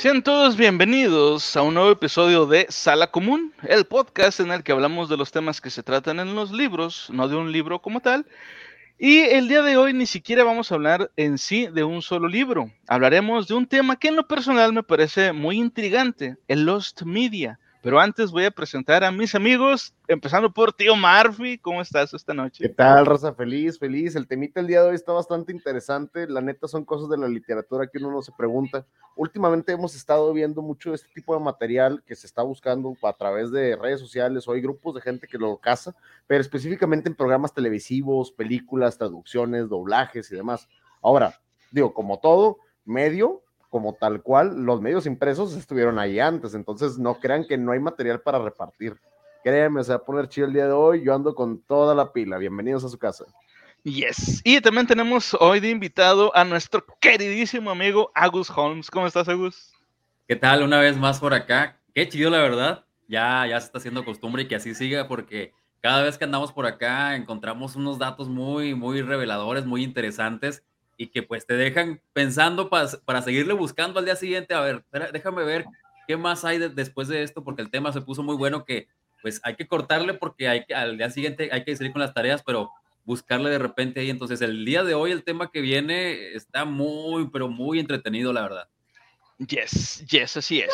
Sean todos bienvenidos a un nuevo episodio de Sala Común, el podcast en el que hablamos de los temas que se tratan en los libros, no de un libro como tal. Y el día de hoy ni siquiera vamos a hablar en sí de un solo libro. Hablaremos de un tema que en lo personal me parece muy intrigante, el Lost Media. Pero antes voy a presentar a mis amigos, empezando por Tío Murphy. ¿Cómo estás esta noche? ¿Qué tal, Rosa? Feliz, feliz. El temita el día de hoy está bastante interesante. La neta son cosas de la literatura que uno no se pregunta. Últimamente hemos estado viendo mucho este tipo de material que se está buscando a través de redes sociales o hay grupos de gente que lo caza, pero específicamente en programas televisivos, películas, traducciones, doblajes y demás. Ahora, digo, como todo medio, como tal cual, los medios impresos estuvieron ahí antes, entonces no crean que no hay material para repartir. Créanme, se va a poner chido el día de hoy, yo ando con toda la pila. Bienvenidos a su casa. Yes. Y también tenemos hoy de invitado a nuestro queridísimo amigo Agus Holmes. ¿Cómo estás, Agus? ¿Qué tal? Una vez más por acá. Qué chido, la verdad. Ya, ya se está haciendo costumbre y que así siga porque cada vez que andamos por acá encontramos unos datos muy, muy reveladores, muy interesantes y que pues te dejan pensando para, para seguirle buscando al día siguiente. A ver, déjame ver qué más hay después de esto, porque el tema se puso muy bueno que pues hay que cortarle porque hay que, al día siguiente hay que seguir con las tareas, pero buscarle de repente ahí. Entonces el día de hoy el tema que viene está muy, pero muy entretenido, la verdad. Yes, yes, así es.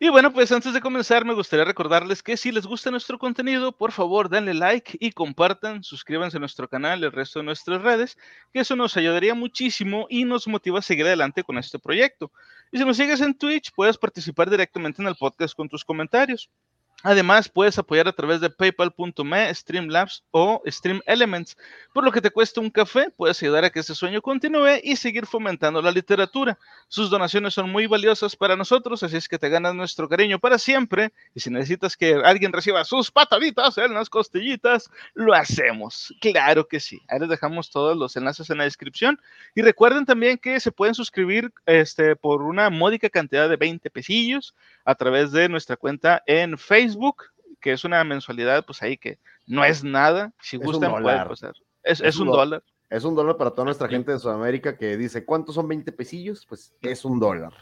Y bueno, pues antes de comenzar me gustaría recordarles que si les gusta nuestro contenido, por favor denle like y compartan, suscríbanse a nuestro canal, el resto de nuestras redes, que eso nos ayudaría muchísimo y nos motiva a seguir adelante con este proyecto. Y si nos sigues en Twitch, puedes participar directamente en el podcast con tus comentarios. Además, puedes apoyar a través de paypal.me, Streamlabs o Stream Elements. Por lo que te cuesta un café, puedes ayudar a que ese sueño continúe y seguir fomentando la literatura. Sus donaciones son muy valiosas para nosotros, así es que te ganas nuestro cariño para siempre. Y si necesitas que alguien reciba sus pataditas en las costillitas, lo hacemos. Claro que sí. Ahí les dejamos todos los enlaces en la descripción. Y recuerden también que se pueden suscribir este, por una módica cantidad de 20 pesillos a través de nuestra cuenta en Facebook que es una mensualidad, pues ahí que no es nada. Si gustan, pueden pasar. Es, es, un, dólar. Es un dólar para toda nuestra gente de Sudamérica que dice, ¿cuántos son 20 pesillos? Pues es un dólar.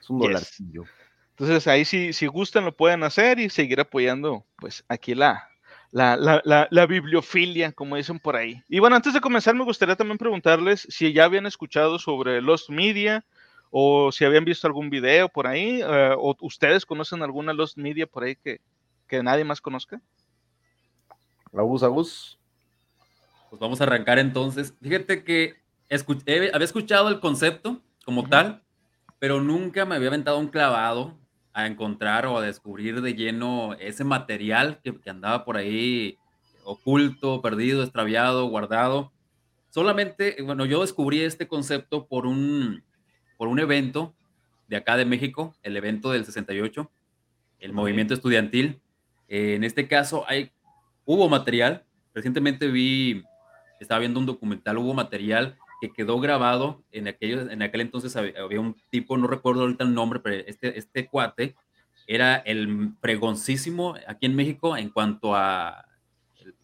Es un dolarcillo. Entonces ahí si, si gustan lo pueden hacer y seguir apoyando pues aquí la, la, la, la, bibliofilia, como dicen por ahí. Y bueno, antes de comenzar me gustaría también preguntarles si ya habían escuchado sobre Lost Media o si habían visto algún video por ahí, eh, o ustedes conocen alguna Lost Media por ahí que, que nadie más conozca? Agus, Agus. Pues vamos a arrancar entonces. Fíjate que había escuchado el concepto como tal, pero nunca me había aventado un clavado a encontrar o a descubrir de lleno ese material que, que andaba por ahí oculto, perdido, extraviado, guardado. Solamente, bueno, yo descubrí este concepto por un, por un evento de acá de México, el evento del 68, el movimiento estudiantil, eh, en este caso, hay, hubo material. Recientemente vi, estaba viendo un documental, hubo material que quedó grabado en, aquellos, en aquel entonces había, un tipo, no recuerdo ahorita el nombre, pero este, este cuate era el pregoncísimo aquí en México en cuanto a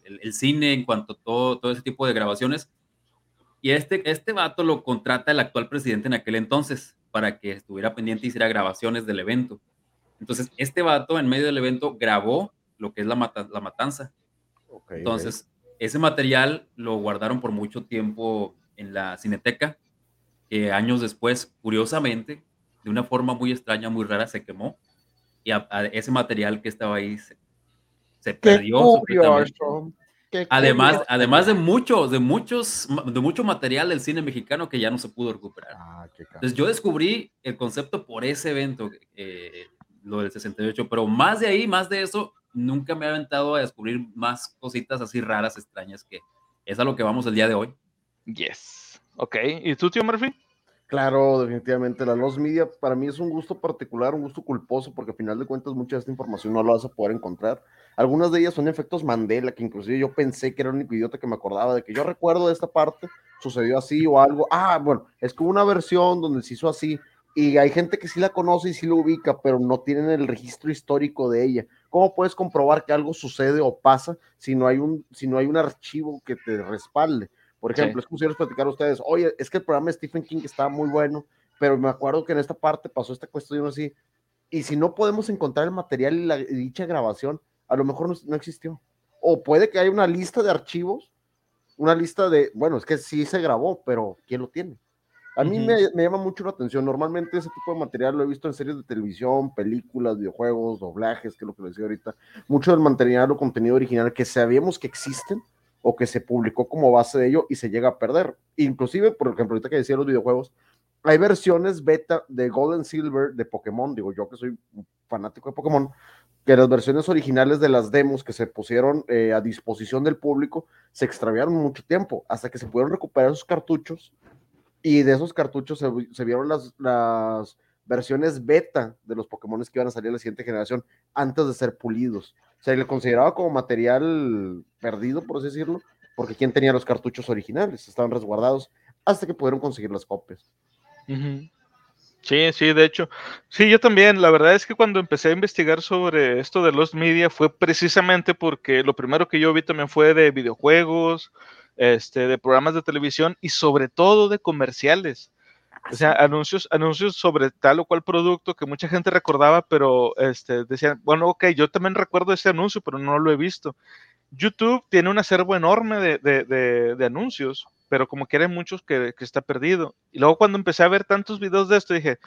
el, cine, en cuanto a todo, todo ese tipo de grabaciones. Y este, este vato lo contrata el actual presidente en aquel entonces para que estuviera pendiente y hiciera grabaciones del evento. Entonces, este vato en medio del evento grabó lo que es la, la matanza. Entonces, ese material lo guardaron por mucho tiempo en la cineteca, que años después, curiosamente, de una forma muy extraña, muy rara, se quemó. Y ese material que estaba ahí se, perdió. además, además de muchos, de muchos, de mucho material del cine mexicano que ya no se pudo recuperar. Ah, Entonces yo descubrí el concepto por ese evento, eh, lo del 68, pero más de ahí, más de eso, nunca me he aventado a descubrir más cositas así raras, extrañas, que es a lo que vamos el día de hoy. Yes. Ok. ¿Y tú, tío Murphy? Claro, definitivamente. La Lost Media para mí es un gusto particular, un gusto culposo, porque al final de cuentas mucha de esta información no la vas a poder encontrar. Algunas de ellas son efectos Mandela, que inclusive yo pensé que era un único idiota que me acordaba de que yo recuerdo de esta parte, sucedió así o algo. Ah, bueno, es como una versión donde se hizo así, y hay gente que sí la conoce y sí lo ubica, pero no tienen el registro histórico de ella. ¿Cómo puedes comprobar que algo sucede o pasa si no hay un, si no hay un archivo que te respalde? Por ejemplo, es como si les platicar a ustedes, oye, es que el programa de Stephen King está muy bueno pero me acuerdo que en esta parte pasó esta cuestión así, y si no podemos encontrar el material y la dicha grabación, a lo mejor no, no, existió. O puede que haya una lista de archivos, una lista de, bueno, es que sí se grabó, pero ¿quién lo tiene? A mí me, me, llama mucho la atención. Normalmente ese tipo de material lo he visto en series de televisión, películas, videojuegos, doblajes, que es lo que les decía ahorita. Mucho del material o contenido original que sabíamos que existen o que se publicó como base de ello y se llega a perder. Inclusive, por ejemplo, ahorita que decía los videojuegos, hay versiones beta de Golden Silver de Pokémon, digo yo que soy fanático de Pokémon, que las versiones originales de las demos que se pusieron eh, a disposición del público se extraviaron mucho tiempo, hasta que se pudieron recuperar esos cartuchos y de esos cartuchos se, vieron las, versiones beta de los Pokémon que iban a salir a la siguiente generación antes de ser pulidos. Se le consideraba como material perdido, por así decirlo, porque ¿quién tenía los cartuchos originales? Estaban resguardados hasta que pudieron conseguir las copias. Uh. Sí, sí, de hecho. Sí, yo también. La verdad es que cuando empecé a investigar sobre esto de los media fue precisamente porque lo primero que yo vi también fue de videojuegos, este, de programas de televisión y sobre todo de comerciales. O sea, anuncios, anuncios sobre tal o cual producto que mucha gente recordaba, pero este, decían, bueno, ok, yo también recuerdo ese anuncio, pero no lo he visto. YouTube tiene un acervo enorme de, de, de, de anuncios, pero como que hay muchos que, que, está perdido. Y luego cuando empecé a ver tantos videos de esto, dije,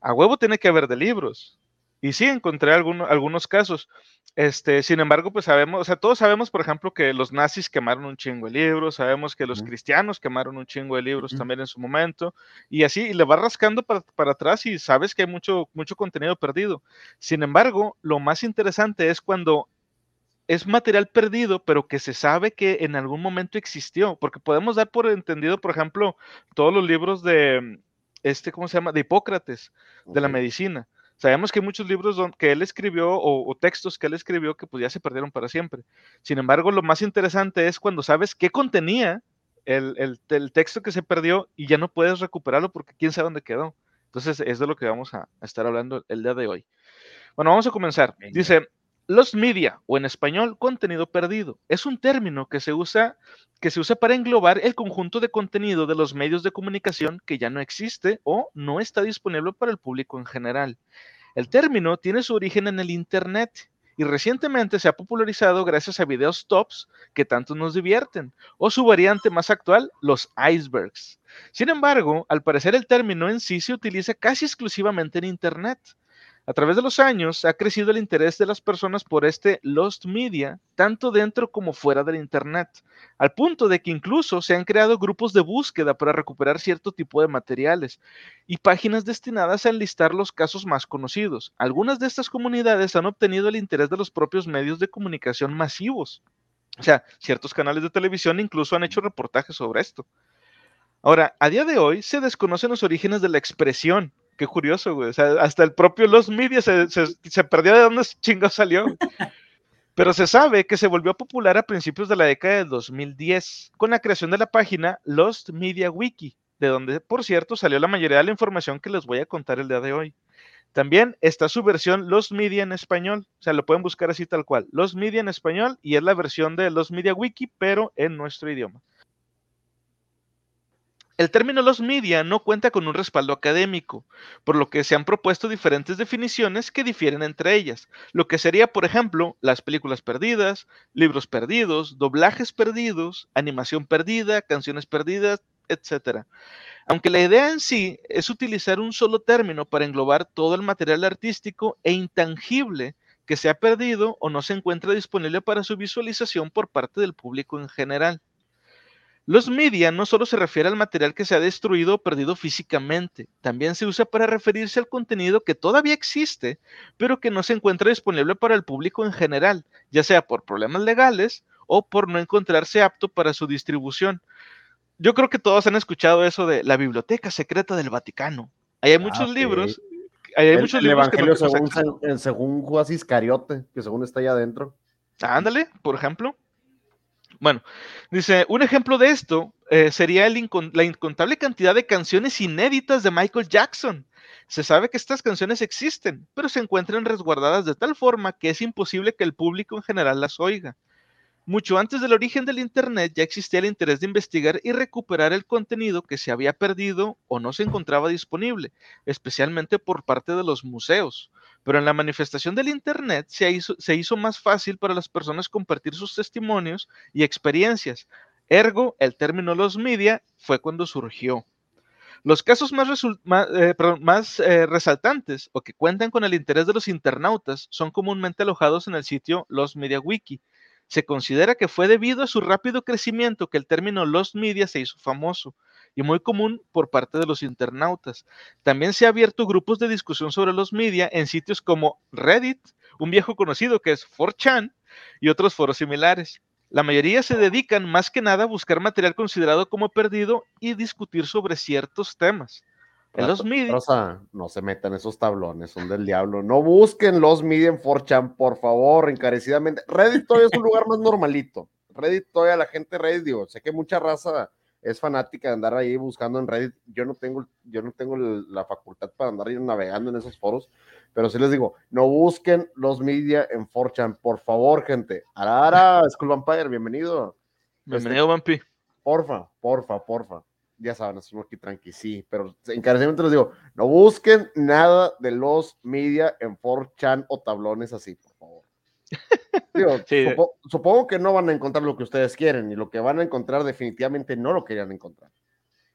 a huevo tiene que haber de libros. Y sí, encontré alguno, algunos casos. Este, sin embargo, pues sabemos, o sea, todos sabemos, por ejemplo, que los nazis quemaron un chingo de libros, sabemos que los cristianos quemaron un chingo de libros también en su momento, y así, y le va rascando para, para, atrás y sabes que hay mucho, mucho contenido perdido. Sin embargo, lo más interesante es cuando es material perdido, pero que se sabe que en algún momento existió, porque podemos dar por entendido, por ejemplo, todos los libros de, este, ¿cómo se llama? De Hipócrates, okay. de la medicina. Sabemos que hay muchos libros que él escribió o, o, textos que él escribió que pues ya se perdieron para siempre. Sin embargo, lo más interesante es cuando sabes qué contenía el, el, el texto que se perdió y ya no puedes recuperarlo porque quién sabe dónde quedó. Entonces, es de lo que vamos a, a estar hablando el día de hoy. Bueno, vamos a comenzar. Venga. Dice, los media, o en español, contenido perdido, es un término que se usa que se usa para englobar el conjunto de contenido de los medios de comunicación que ya no existe o no está disponible para el público en general. El término tiene su origen en el Internet y recientemente se ha popularizado gracias a videos tops que tanto nos divierten, o su variante más actual, los icebergs. Sin embargo, al parecer el término en sí se utiliza casi exclusivamente en Internet. A través de los años ha crecido el interés de las personas por este Lost Media, tanto dentro como fuera del Internet, al punto de que incluso se han creado grupos de búsqueda para recuperar cierto tipo de materiales y páginas destinadas a enlistar los casos más conocidos. Algunas de estas comunidades han obtenido el interés de los propios medios de comunicación masivos. O sea, ciertos canales de televisión incluso han hecho reportajes sobre esto. Ahora, a día de hoy se desconocen los orígenes de la expresión, qué curioso, güey. O sea, hasta el propio Los Media se, se, se perdió de dónde chingados salió. Pero se sabe que se volvió popular a principios de la década de 2010 con la creación de la página Lost Media Wiki, de donde, por cierto, salió la mayoría de la información que les voy a contar el día de hoy. También está su versión Lost Media en español, o sea, lo pueden buscar así tal cual, Lost Media en español y es la versión de Lost Media Wiki, pero en nuestro idioma. El término los media no cuenta con un respaldo académico, por lo que se han propuesto diferentes definiciones que difieren entre ellas, lo que sería, por ejemplo, las películas perdidas, libros perdidos, doblajes perdidos, animación perdida, canciones perdidas, etc. Aunque la idea en sí es utilizar un solo término para englobar todo el material artístico e intangible que se ha perdido o no se encuentra disponible para su visualización por parte del público en general. Los media no solo se refiere al material que se ha destruido o perdido físicamente, también se usa para referirse al contenido que todavía existe, pero que no se encuentra disponible para el público en general, ya sea por problemas legales o por no encontrarse apto para su distribución. Yo creo que todos han escuchado eso de la biblioteca secreta del Vaticano. Ahí hay ah, muchos libros. Ahí hay el, muchos el libros Evangelio que no según, según Judas Iscariote, que según está allá adentro. Ándale, por ejemplo. Bueno, dice, un ejemplo de esto eh, sería la incontable cantidad de canciones inéditas de Michael Jackson. Se sabe que estas canciones existen, pero se encuentran resguardadas de tal forma que es imposible que el público en general las oiga. Mucho antes del origen del Internet ya existía el interés de investigar y recuperar el contenido que se había perdido o no se encontraba disponible, especialmente por parte de los museos. Pero en la manifestación del Internet se hizo, más fácil para las personas compartir sus testimonios y experiencias. Ergo, el término los media fue cuando surgió. Los casos más, eh, eh, resaltantes o que cuentan con el interés de los internautas son comúnmente alojados en el sitio Los Media Wiki, se considera que fue debido a su rápido crecimiento que el término Lost Media se hizo famoso y muy común por parte de los internautas. También se ha abierto grupos de discusión sobre los media en sitios como Reddit, un viejo conocido que es 4chan y otros foros similares. La mayoría se dedican más que nada a buscar material considerado como perdido y discutir sobre ciertos temas. En los media. no se metan esos tablones, son del diablo. No busquen los media en 4chan, por favor, encarecidamente. Reddit todavía es un lugar más normalito. Reddit todavía la gente Reddit, digo, sé que mucha raza es fanática de andar ahí buscando en Reddit. Yo no tengo, yo no tengo la facultad para andar ahí navegando en esos foros, pero sí les digo, no busquen los media en 4chan, por favor, gente. Arara, School Vampire, bienvenido. Bienvenido, Vampi. Porfa, porfa, porfa ya saben, es aquí tranqui, sí, pero encarecidamente les digo, no busquen nada de los media en 4chan o tablones así, por favor. Supongo que no van a encontrar lo que ustedes quieren y lo que van a encontrar definitivamente no lo querían encontrar.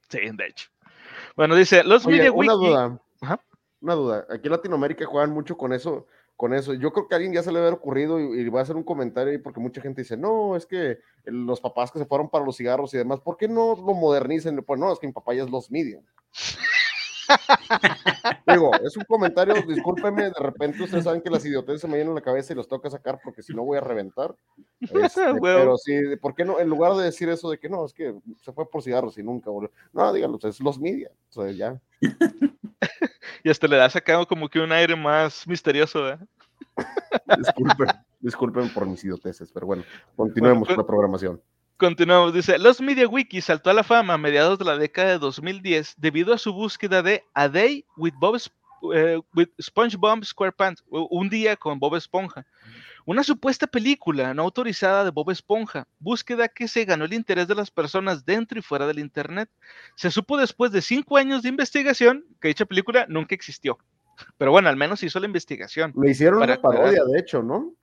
Sí, de hecho. Bueno, dice, los media una duda. Una duda. Aquí en Latinoamérica juegan mucho con eso con eso. Yo creo que a alguien ya se le había ocurrido y, voy a hacer un comentario ahí porque mucha gente dice, no, es que los papás que se fueron para los cigarros y demás, ¿por qué no lo modernizan? Pues no, es que mi papá ya es los medium. Digo, es un comentario, discúlpeme, de repente ustedes saben que las idioteces se me llenan la cabeza y los tengo que sacar porque si no voy a reventar. Este, pero sí, ¿por qué no? En lugar de decir eso de que no, es que se fue por cigarros y nunca volvió. No, díganlo, es los media. O sea, ya. y hasta le da sacado como que un aire más misterioso, ¿eh? disculpen, disculpen por mis idioteces, pero bueno, continuemos con la programación. Continuamos, dice, los Media Wiki saltó a la fama a mediados de la década de 2010 debido a su búsqueda de A Day with Bob eh, with SpongeBob SquarePants, un día con Bob Esponja, una supuesta película no autorizada de Bob Esponja, búsqueda que se ganó el interés de las personas dentro y fuera del Internet. Se supo después de cinco años de investigación que dicha película nunca existió. Pero bueno, al menos hizo la investigación. Le hicieron una parodia, de hecho, ¿no?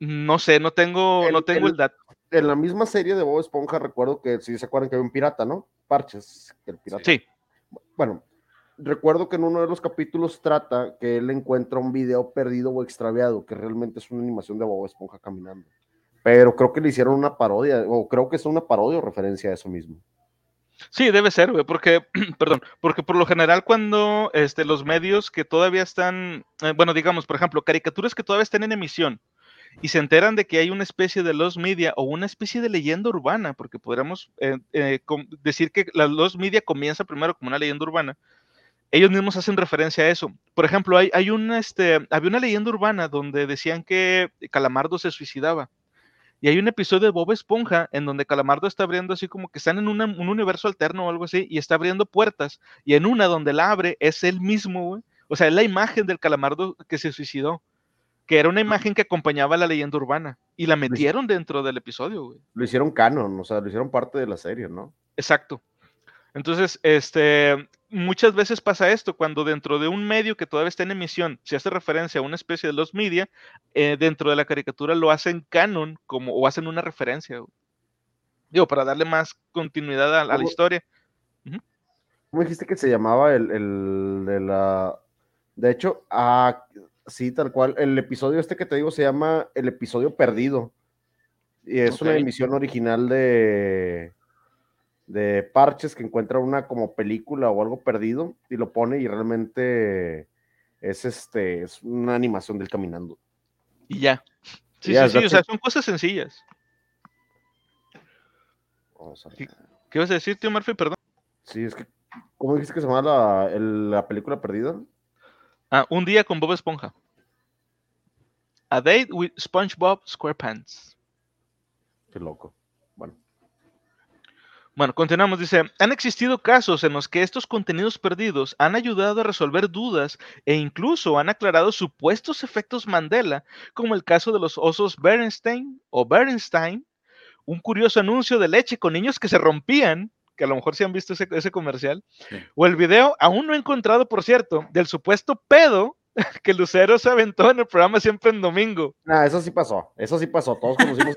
No sé, no tengo, el, no tengo el, dato. En la misma serie de Bob Esponja recuerdo que, si se acuerdan que había un pirata, ¿no? Parches, el pirata. Sí. Bueno, recuerdo que en uno de los capítulos trata que él encuentra un video perdido o extraviado, que realmente es una animación de Bob Esponja caminando. Pero creo que le hicieron una parodia, o creo que es una parodia o referencia a eso mismo. Sí, debe ser, güey, porque, perdón, porque por lo general cuando este, los medios que todavía están, eh, bueno, digamos, por ejemplo, caricaturas que todavía están en emisión y se enteran de que hay una especie de los media o una especie de leyenda urbana, porque podríamos eh, eh, decir que la los media comienza primero como una leyenda urbana, ellos mismos hacen referencia a eso. Por ejemplo, hay, hay una, este, había una leyenda urbana donde decían que Calamardo se suicidaba. Y hay un episodio de Bob Esponja en donde Calamardo está abriendo así como que están en un universo alterno o algo así y está abriendo puertas. Y en una donde la abre es él mismo. O sea, es la imagen del Calamardo que se suicidó. Que era una imagen que acompañaba a la leyenda urbana. Y la metieron dentro del episodio, güey. Lo hicieron canon, o sea, lo hicieron parte de la serie, ¿no? Exacto. Entonces, este, muchas veces pasa esto, cuando dentro de un medio que todavía está en emisión se hace referencia a una especie de los media, eh, dentro de la caricatura lo hacen canon como, o hacen una referencia. Digo, para darle más continuidad a, la historia. ¿Cómo dijiste que se llamaba el, el de la... De hecho, ah, sí, tal cual, el episodio este que te digo se llama El episodio perdido. Y es una emisión original de de parches que encuentra una como película o algo perdido y lo pone y realmente es este es una animación del caminando. Y ya. Sí, sí, sí, o sea, son cosas sencillas. ¿Qué vas a decir, tío Murphy? Perdón. Sí, es que, ¿cómo dijiste que se llama la, la película perdida? Ah, un día con Bob Esponja. A Date with SpongeBob SquarePants. Qué loco. Bueno, continuamos. Dice, han existido casos en los que estos contenidos perdidos han ayudado a resolver dudas e incluso han aclarado supuestos efectos Mandela, como el caso de los osos Bernstein o Bernstein, un curioso anuncio de leche con niños que se rompían, que a lo mejor sí han visto ese, ese comercial, Sí. o el video, aún no he encontrado, por cierto, del supuesto pedo que Lucero se aventó en el programa siempre en domingo. Nah, eso sí pasó, eso sí pasó, todos conocimos.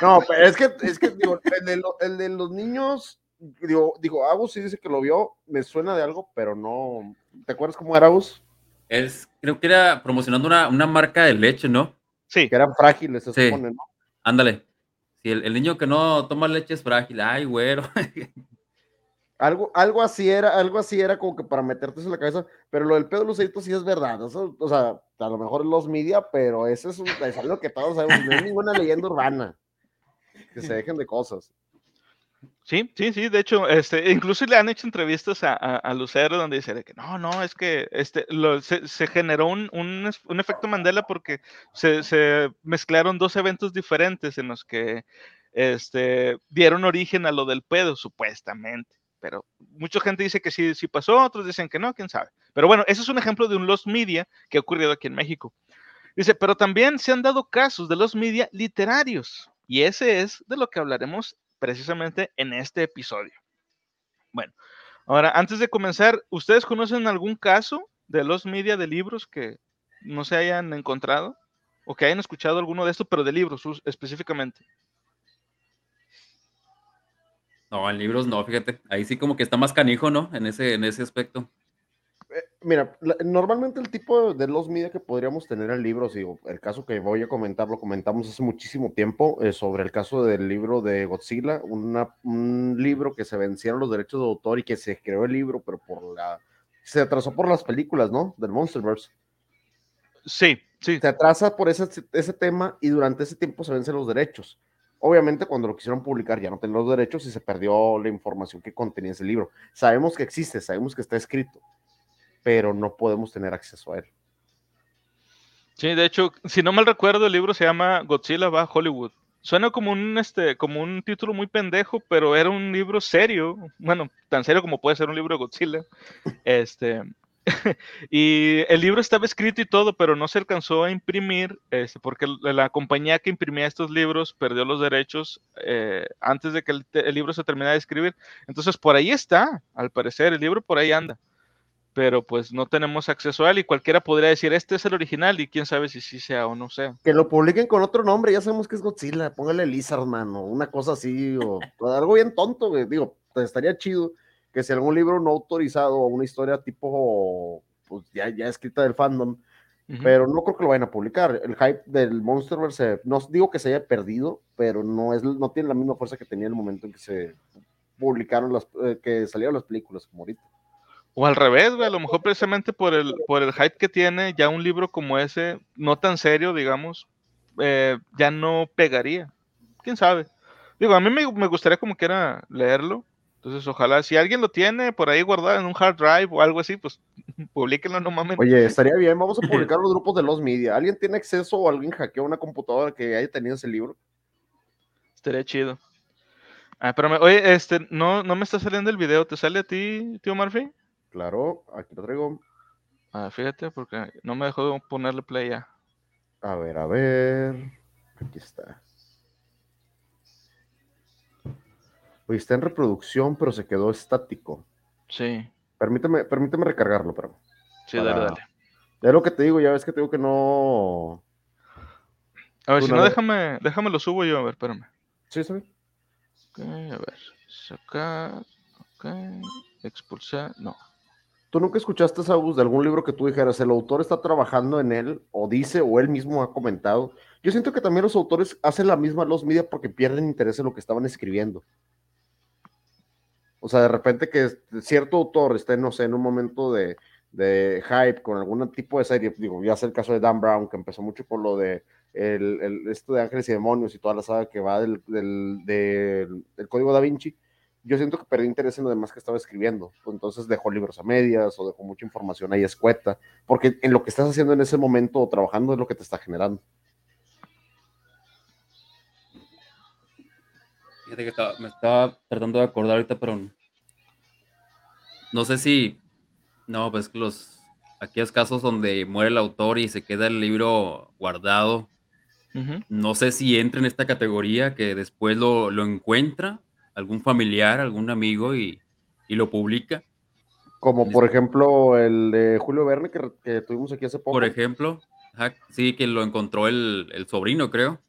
No, pero es que, es que digo, el, de lo- el de los niños, digo, digo, Agus sí dice que lo vio, me suena de algo, pero no. ¿Te acuerdas cómo era Agus? Es, creo que era promocionando una, una marca de leche, ¿no? Sí, Que eran frágiles, se Sí. supone, ¿no? Ándale. Si el, el niño que no toma leche es frágil, ay, güero. Algo, algo así era, algo así era como que para meterte en la cabeza, pero lo del pedo Lucerito sí es verdad, o sea, a lo mejor los media, pero eso es, un, algo que todos sabemos, no es ninguna leyenda urbana, que se dejen de cosas. Sí, sí, sí, de hecho, este, incluso le han hecho entrevistas a, Lucero donde dice que no, no, es que este, se, generó un, un efecto Mandela porque se, se mezclaron dos eventos diferentes en los que este, dieron origen a lo del pedo, supuestamente. Pero mucha gente dice que sí, sí pasó, otros dicen que no, quién sabe. Pero bueno, ese es un ejemplo de un lost media que ha ocurrido aquí en México. Dice, pero también se han dado casos de los media literarios. Y ese es de lo que hablaremos precisamente en este episodio. Bueno, ahora, antes de comenzar, ¿ustedes conocen algún caso de los media de libros que no se hayan encontrado? O que hayan escuchado alguno de estos, pero de libros específicamente. No, en libros no, fíjate. Ahí sí como que está más canijo, ¿no? En ese, en ese aspecto. Eh, Mira, la- normalmente el tipo de los media que podríamos tener en libros, digo, el caso que voy a comentar, lo comentamos hace muchísimo tiempo, eh, sobre el caso del libro de Godzilla, una- un libro que se vencieron los derechos de autor y que se creó el libro, pero por la... Se atrasó por las películas, ¿no? Del Monsterverse. Sí, sí. Se atrasa por ese, ese tema y durante ese tiempo se vencen los derechos. Obviamente cuando lo quisieron publicar ya no tenían los derechos y se perdió la información que contenía ese libro. Sabemos que existe, sabemos que está escrito, pero no podemos tener acceso a él. Sí, de hecho, si no mal recuerdo, el libro se llama Godzilla va a Hollywood. Suena como un, este, como un título muy pendejo, pero era un libro serio. Bueno, tan serio como puede ser un libro de Godzilla. Este, y el libro estaba escrito y todo, pero no se alcanzó a imprimir, este, porque la, compañía que imprimía estos libros perdió los derechos eh, antes de que el, libro se terminara de escribir. Entonces, por ahí está, al parecer, el libro por ahí anda. Pero pues no tenemos acceso a él y cualquiera podría decir, este es el original y quién sabe si sí sea o no sea. Que lo publiquen con otro nombre, ya sabemos que es Godzilla, póngale Lizard, mano, una cosa así, o, algo bien tonto. Digo, pues, estaría chido que si algún libro no autorizado o una historia tipo, pues ya, ya escrita del fandom, Ujú. pero no creo que lo vayan a publicar. El hype del Monsterverse, no digo que se haya perdido, pero no, es, no tiene la misma fuerza que tenía en el momento en que se publicaron las, eh, que salieron las películas, como ahorita. O al revés, güey, a lo mejor precisamente por el, por el hype que tiene, ya un libro como ese, no tan serio, digamos, eh, ya no pegaría. ¿Quién sabe? Digo, a mí me, me gustaría como quiera leerlo. Entonces, ojalá, si alguien lo tiene por ahí guardado en un hard drive o algo así, pues publíquenlo no mames. Oye, estaría bien, vamos a publicar los grupos de los media. ¿Alguien tiene acceso o alguien hackeó una computadora que haya tenido ese libro? Estaría chido. Ah, espérame, oye, este, no, no me está saliendo el video, ¿te sale a ti, tío Murphy? Claro, aquí lo traigo. Ah, fíjate, porque no me dejó ponerle play ya. A ver, a ver. Aquí está. Oye, está en reproducción, pero se quedó estático. Sí, Permíteme, permíteme recargarlo, pero. sí, Para- dale, dale. Es lo que te digo, ya ves que te digo que no. A ver, Tú si no déjame, déjame lo subo yo, a ver, espérame. Sí, bien. Ok, a ver, sacar, ok, expulsar, no. ¿Tú nunca escuchaste, Saúl, de algún libro que tú dijeras, el autor está trabajando en él, o dice, o él mismo ha comentado? Yo siento que también los autores hacen la misma los media porque pierden interés en lo que estaban escribiendo. O sea, de repente que cierto autor esté, no sé, en un momento de, de hype con algún tipo de serie, digo, ya sé el caso de Dan Brown, que empezó mucho por lo de el, el- esto de Ángeles y Demonios y toda la saga que va del, del, del- del Código Da Vinci, yo siento que perdió interés en lo demás que estaba escribiendo. Entonces dejó libros a medias o dejó mucha información ahí escueta, porque en lo que estás haciendo en ese momento o trabajando es lo que te está generando. Me estaba tratando de acordar ahorita, pero no sé si. No, pues los. Aquellos casos donde muere el autor y se queda el libro guardado. No sé si entra en esta categoría que después lo, encuentra algún familiar, algún amigo y, lo publica. Como por ejemplo el de Julio Verne que, tuvimos aquí hace poco. Por ejemplo, sí, que lo encontró el, sobrino, creo.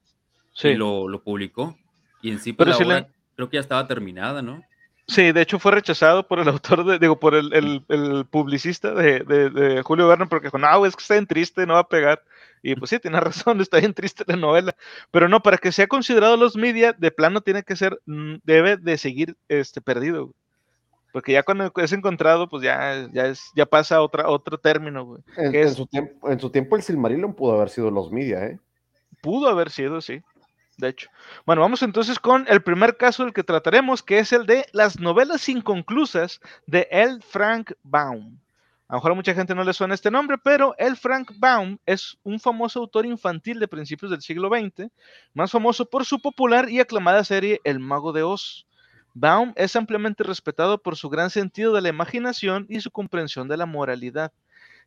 Sí. Y lo, lo publicó. Y en sí, pues, Pero la creo que ya estaba terminada, ¿no? Sí, de hecho fue rechazado por el autor, de, digo, por el, publicista de, Julio Verne, porque dijo, no, es que está bien triste, no va a pegar. Y pues sí, tiene razón, está bien triste la novela. Pero no, para que sea considerado los media, de plano tiene que ser, mm, debe de seguir este, perdido. Porque ya cuando es encontrado, pues ya, ya, es, ya pasa a otra, otro término, güey. En, su tiempo, en su tiempo el Silmarillion pudo haber sido los media, ¿eh? Pudo haber sido, sí de hecho. Bueno, vamos entonces con el primer caso del que trataremos, que es el de las novelas inconclusas de L. Frank Baum. A lo mejor a mucha gente no le suena este nombre, pero L. Frank Baum es un famoso autor infantil de principios del siglo XX, más famoso por su popular y aclamada serie El Mago de Oz. Baum es ampliamente respetado por su gran sentido de la imaginación y su comprensión de la moralidad.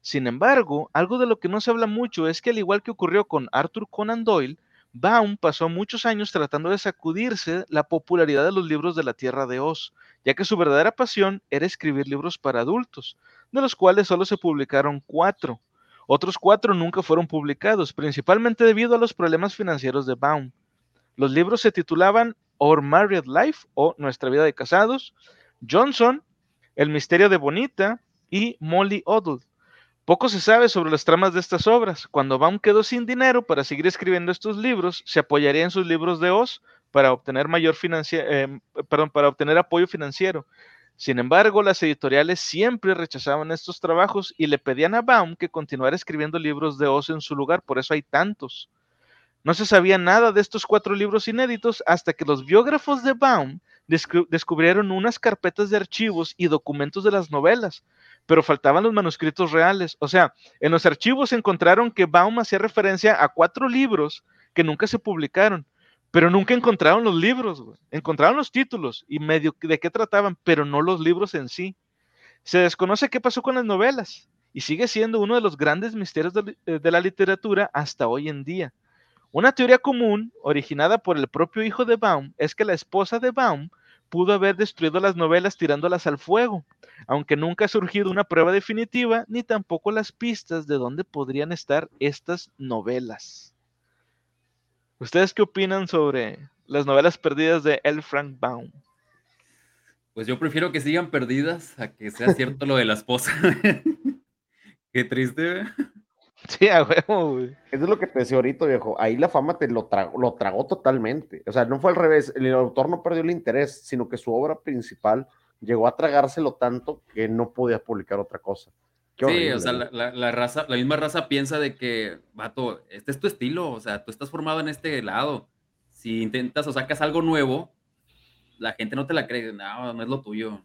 Sin embargo, algo de lo que no se habla mucho es que al igual que ocurrió con Arthur Conan Doyle, Baum pasó muchos años tratando de sacudirse la popularidad de los libros de la Tierra de Oz, ya que su verdadera pasión era escribir libros para adultos, de los cuales solo se publicaron cuatro. Otros cuatro nunca fueron publicados, principalmente debido a los problemas financieros de Baum. Los libros se titulaban Our Married Life o Nuestra vida de casados, Johnson, El misterio de Bonita y Molly Odell. Poco se sabe sobre las tramas de estas obras. Cuando Baum quedó sin dinero para seguir escribiendo estos libros, se apoyaría en sus libros de Oz para obtener, mayor em, perdón, para obtener apoyo financiero. Sin embargo, las editoriales siempre rechazaban estos trabajos y le pedían a Baum que continuara escribiendo libros de Oz en su lugar, por eso hay tantos. No se sabía nada de estos cuatro libros inéditos hasta que los biógrafos de Baum descubrieron unas carpetas de archivos y documentos de las novelas, pero faltaban los manuscritos reales. O sea, en los archivos encontraron que Baum hacía referencia a cuatro libros que nunca se publicaron, pero nunca encontraron los libros, encontraron los títulos y medio de qué trataban, pero no los libros en sí. Se desconoce qué pasó con las novelas y sigue siendo uno de los grandes misterios eh, de la literatura hasta hoy en día. Una teoría común, originada por el propio hijo de Baum, es que la esposa de Baum pudo haber destruido las novelas tirándolas al fuego, aunque nunca ha surgido una prueba definitiva ni tampoco las pistas de dónde podrían estar estas novelas. ¿Ustedes qué opinan sobre las novelas perdidas de L. Frank Baum? Pues yo prefiero que sigan perdidas a que sea cierto lo de la esposa. qué triste. Sí, a huevo, güey. Eso es lo que te decía ahorita, viejo. Ahí la fama te lo tragó, lo tragó totalmente. O sea, no fue al revés. El autor no perdió el interés, sino que su obra principal llegó a tragárselo tanto que no podía publicar otra cosa. sí, o sea, la, raza, la misma raza piensa de que, vato, este es tu estilo, o sea, tú estás formado en este lado. Si intentas o sacas algo nuevo, la gente no te la cree, no, no es lo tuyo.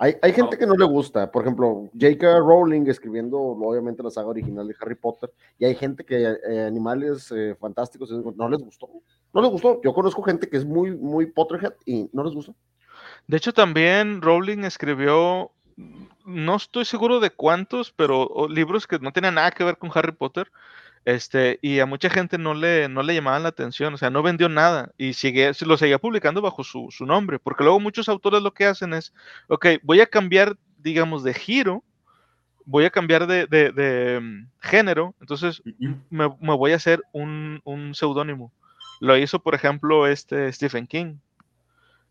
Hay, gente que no le gusta, por ejemplo, J.K. Rowling escribiendo obviamente la saga original de Harry Potter, y hay gente que eh, animales eh, fantásticos no les gustó, no les gustó. Yo conozco gente que es muy, muy Potterhead y no les gustó. De hecho, también Rowling escribió, no estoy seguro de cuántos, pero libros que no tienen nada que ver con Harry Potter, este, y a mucha gente no le, no le llamaban la atención, o sea, no vendió nada y sigue, lo seguía publicando bajo su, nombre, porque luego muchos autores lo que hacen es, ok, voy a cambiar, digamos, de giro, voy a cambiar de, mm, género, entonces me, voy a hacer un, un seudónimo. Lo hizo, por ejemplo, este Stephen King.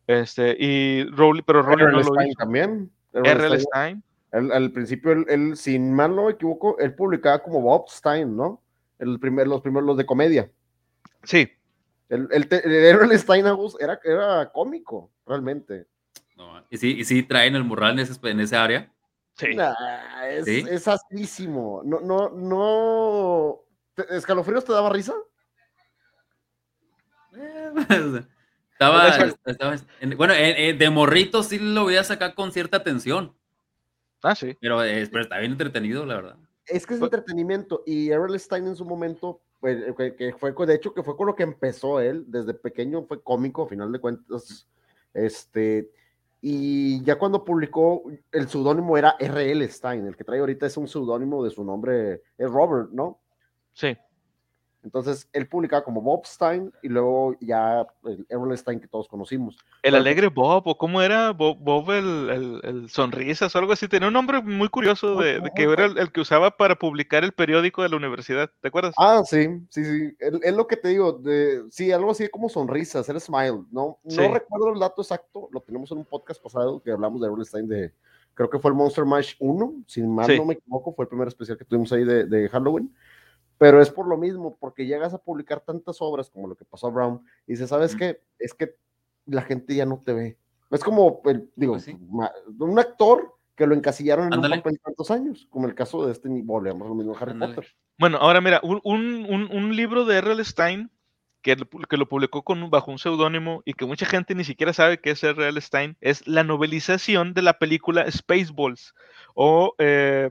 Este, y Rowling, pero Rowling no lo hizo. también. R.L. Stein. al principio, él, sin mal no me equivoco, él publicaba como Bob Stein, ¿no? El primer, los primeros, los de comedia. Sí. El, el, el Steinagus era, era cómico, realmente. ¿y, sí, ¿Y sí traen el morral en ese, en ese área? Sí. es, es asquísimo. No, no, no. ¿Escalofríos te daba risa? estaba, estaba, bueno, de morrito sí lo voy a sacar con cierta atención. Ah, sí. Pero, pero está bien entretenido, la verdad es que es entretenimiento y Errol Stein en su momento pues, que, fue, de hecho, que fue con lo que empezó él, desde pequeño fue cómico, a final de cuentas, este, y ya cuando publicó, el seudónimo era R.L. Stein, el que trae ahorita es un seudónimo de su nombre, es Robert, ¿no? Sí. Entonces, él publicaba como Bob Stein y luego ya el Errol Stein que todos conocimos. El alegre Bob, o cómo era Bob, el, el, sonrisas o algo así. Tenía un nombre muy curioso de, que era el, que usaba para publicar el periódico de la universidad. ¿Te acuerdas? Ah, sí, sí, sí. Es lo que te digo. De, sí, algo así como sonrisas, el smile. No, no recuerdo el dato exacto. Lo tenemos en un podcast pasado que hablamos de Errol Stein de. Creo que fue el Monster Mash 1, si mal no me equivoco, fue el primer especial que tuvimos ahí de, de Halloween pero es por lo mismo, porque llegas a publicar tantas obras como lo que pasó a Brown y dices, ¿sabes qué? Es que la gente ya no te ve. Es como, el, digo, pues un actor que lo encasillaron en un papel tantos años, como el caso de este, volvemos lo mismo Harry Potter. Bueno, ahora mira, un, un, un libro de R.L. Stein que, que, lo publicó con, bajo un seudónimo y que mucha gente ni siquiera sabe que es R.L. Stein, es la novelización de la película Spaceballs o eh,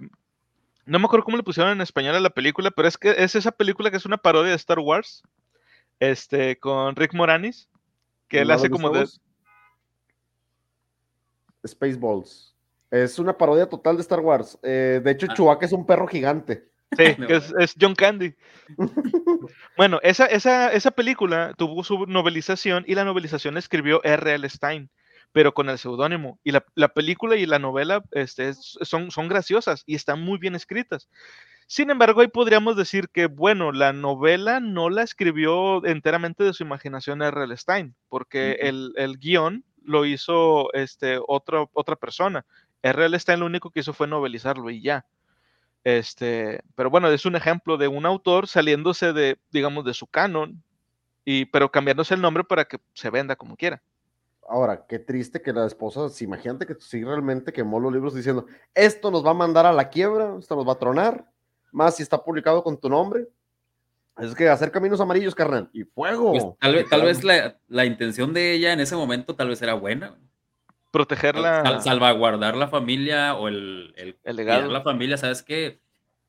no me acuerdo cómo le pusieron en español a la película, pero es que es esa película que es una parodia de Star Wars, este, con Rick Moranis, que él hace como de... Spaceballs. Es una parodia total de Star Wars. Eh, de hecho, ah. Chewbacca es un perro gigante. Sí, que es, John Candy. bueno, esa, esa, esa película tuvo su novelización y la novelización escribió R.L. Stein pero con el seudónimo. Y la, película y la novela este, son, son graciosas y están muy bien escritas. Sin embargo, ahí podríamos decir que, bueno, la novela no la escribió enteramente de su imaginación R.L. Stein, porque el, el, guion lo hizo este, otra, otra persona. R.L. Stein lo único que hizo fue novelizarlo y ya. Este, pero bueno, es un ejemplo de un autor saliéndose de, digamos, de su canon, y, pero cambiándose el nombre para que se venda como quiera. Ahora, qué triste que la esposa, si imagínate que sí realmente quemó los libros diciendo, esto nos va a mandar a la quiebra, esto nos va a tronar, más si está publicado con tu nombre. Es que hacer caminos amarillos, carnal, y fuego. Pues, tal vez, tal vez la, intención de ella en ese momento tal vez era buena. Protegerla. salvaguardar la familia o el, el, legado. la familia, ¿sabes qué?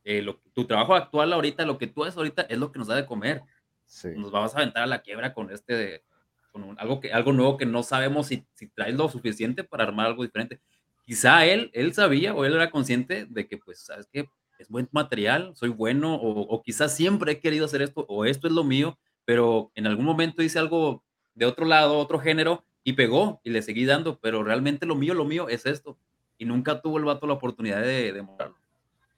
Eh, tu trabajo actual ahorita, lo que tú haces ahorita es lo que nos da de comer. Nos vamos a aventar a la quiebra con este de, algo, que, algo nuevo que no sabemos si, si traes lo suficiente para armar algo diferente. Quizá él, él sabía o él era consciente de que, pues, ¿sabes qué? Es buen material, soy bueno, o, o quizás siempre he querido hacer esto, o esto es lo mío, pero en algún momento hice algo de otro lado, otro género, y pegó, y le seguí dando, pero realmente lo mío, lo mío es esto. Y nunca tuvo el vato la oportunidad de, de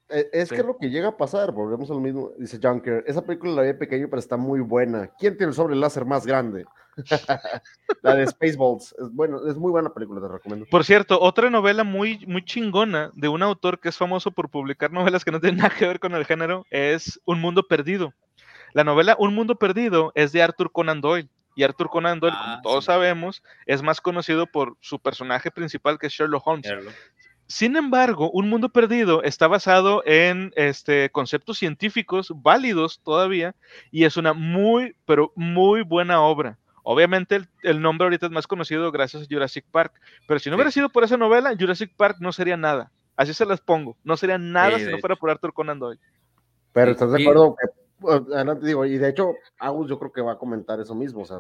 eh, Es que lo que llega a pasar, volvemos a lo mismo, dice Junker, esa película la vi pequeño, pero está muy buena. ¿Quién tiene el sobre láser más grande? la de Spaceballs. Es, bueno, es muy buena película, te recomiendo. Por cierto, otra novela muy, muy chingona de un autor que es famoso por publicar novelas que no tienen nada que ver con el género es Un Mundo Perdido. La novela Un Mundo Perdido es de Arthur Conan Doyle. Y Arthur Conan Doyle, como ah, todos sabemos, es más conocido por su personaje principal que es Sherlock Holmes. Sin embargo, Un Mundo Perdido está basado en este, conceptos científicos válidos todavía y es una muy, pero muy buena obra. Obviamente el, nombre ahorita es más conocido gracias a Jurassic Park, pero si no hubiera sido por esa novela, Jurassic Park no sería nada. Así se las pongo. No sería nada si no fuera por Arthur Conan Doyle. Pero estás de acuerdo que, adelante digo, y de hecho, Agus yo creo que va a comentar eso mismo, o sea,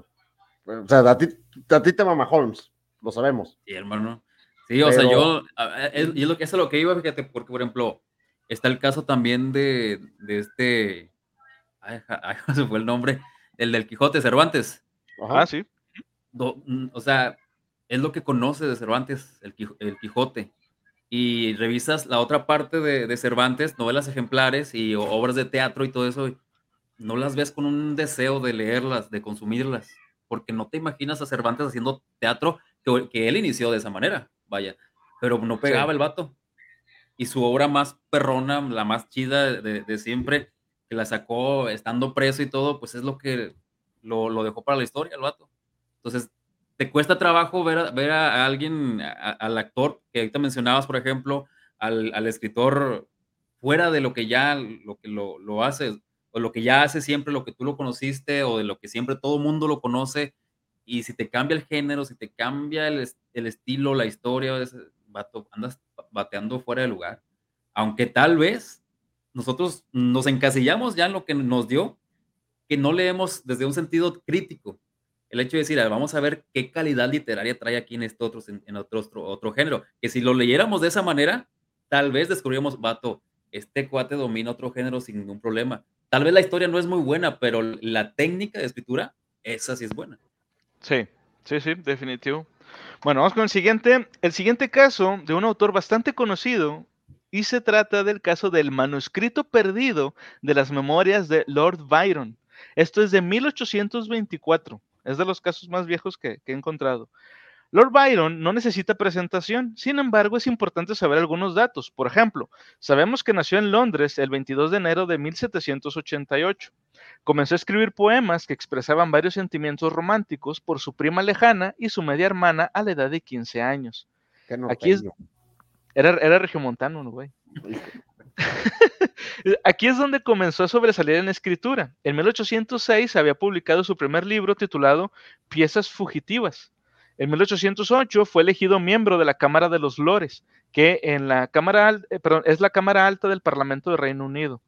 o sea a, ti, a ti te mama Holmes, lo sabemos. Sí, hermano. Sí, o sea, yo, y es lo que es lo que iba, fíjate, porque por ejemplo, está el caso también de, de este, ay, ay, se fue el nombre, el del Quijote Cervantes. Ajá, sí. Mm, o sea, es lo que conoce de Cervantes, el, Quijote. Y revisas la otra parte de, Cervantes, novelas ejemplares y obras de teatro y todo eso, no las ves con un deseo de leerlas, de consumirlas, porque no te imaginas a Cervantes haciendo teatro que, él inició de esa manera, vaya, pero no pegaba el vato. Y su obra más perrona, la más chida de, de siempre, que la sacó estando preso y todo, pues es lo que lo, dejó para la historia el vato. Entonces, te cuesta trabajo ver ver a alguien, al actor que ahorita mencionabas, por ejemplo, al, al, escritor fuera de lo que ya lo, lo, lo, hace, o lo que ya hace siempre, lo que tú lo conociste, o de lo que siempre todo mundo lo conoce, y si te cambia el género, si te cambia el, el estilo, la historia, vato, andas bateando fuera de lugar. Aunque tal vez nosotros nos encasillamos ya en lo que nos dio, que no leemos desde un sentido crítico. El hecho de decir, vamos a ver qué calidad literaria trae aquí en este otro, en otro, otro, género. Que si lo leyéramos de esa manera, tal vez descubríamos, vato, este cuate domina otro género sin ningún problema. Tal vez la historia no es muy buena, pero la técnica de escritura, esa sí es buena. Sí, sí, sí, definitivo. Bueno, vamos con el siguiente. El siguiente caso de un autor bastante conocido y se trata del caso del manuscrito perdido de las memorias de Lord Byron. Esto es de 1824. Es de los casos más viejos que, que he encontrado. Lord Byron no necesita presentación, sin embargo es importante saber algunos datos. Por ejemplo, sabemos que nació en Londres el 22 de enero de 1788. Comenzó a escribir poemas que expresaban varios sentimientos románticos por su prima lejana y su media hermana a la edad de 15 años. Aquí es, era, era regiomontano, güey. Aquí es donde comenzó a sobresalir en escritura. En 1806 había publicado su primer libro titulado Piezas Fugitivas. En 1808 fue elegido miembro de la Cámara de los Lores, que en la Cámara, eh, es la Cámara Alta del Parlamento de Reino Unido.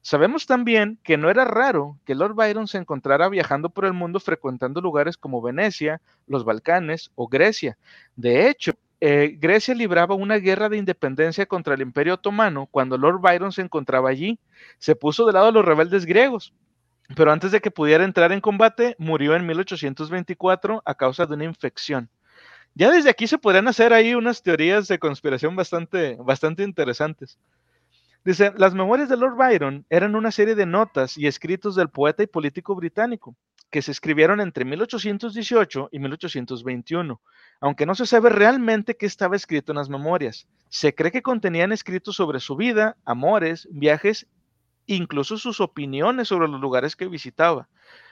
Sabemos también que no era raro que Lord Byron se encontrara viajando por el mundo frecuentando lugares como Venecia, los Balcanes o Grecia. De hecho, eh, Grecia libraba una guerra de independencia contra el Imperio Otomano cuando Lord Byron se encontraba allí. Se puso de lado a los rebeldes griegos, pero antes de que pudiera entrar en combate, murió en 1824 a causa de una infección. Ya desde aquí se podrían hacer ahí unas teorías de conspiración bastante, bastante interesantes. Dice, las memorias de Lord Byron eran una serie de notas y escritos del poeta y político británico que se escribieron entre 1818 y 1821, aunque no se sabe realmente qué estaba escrito en las memorias. Se cree que contenían escritos sobre su vida, amores, viajes incluso sus opiniones sobre los lugares que visitaba.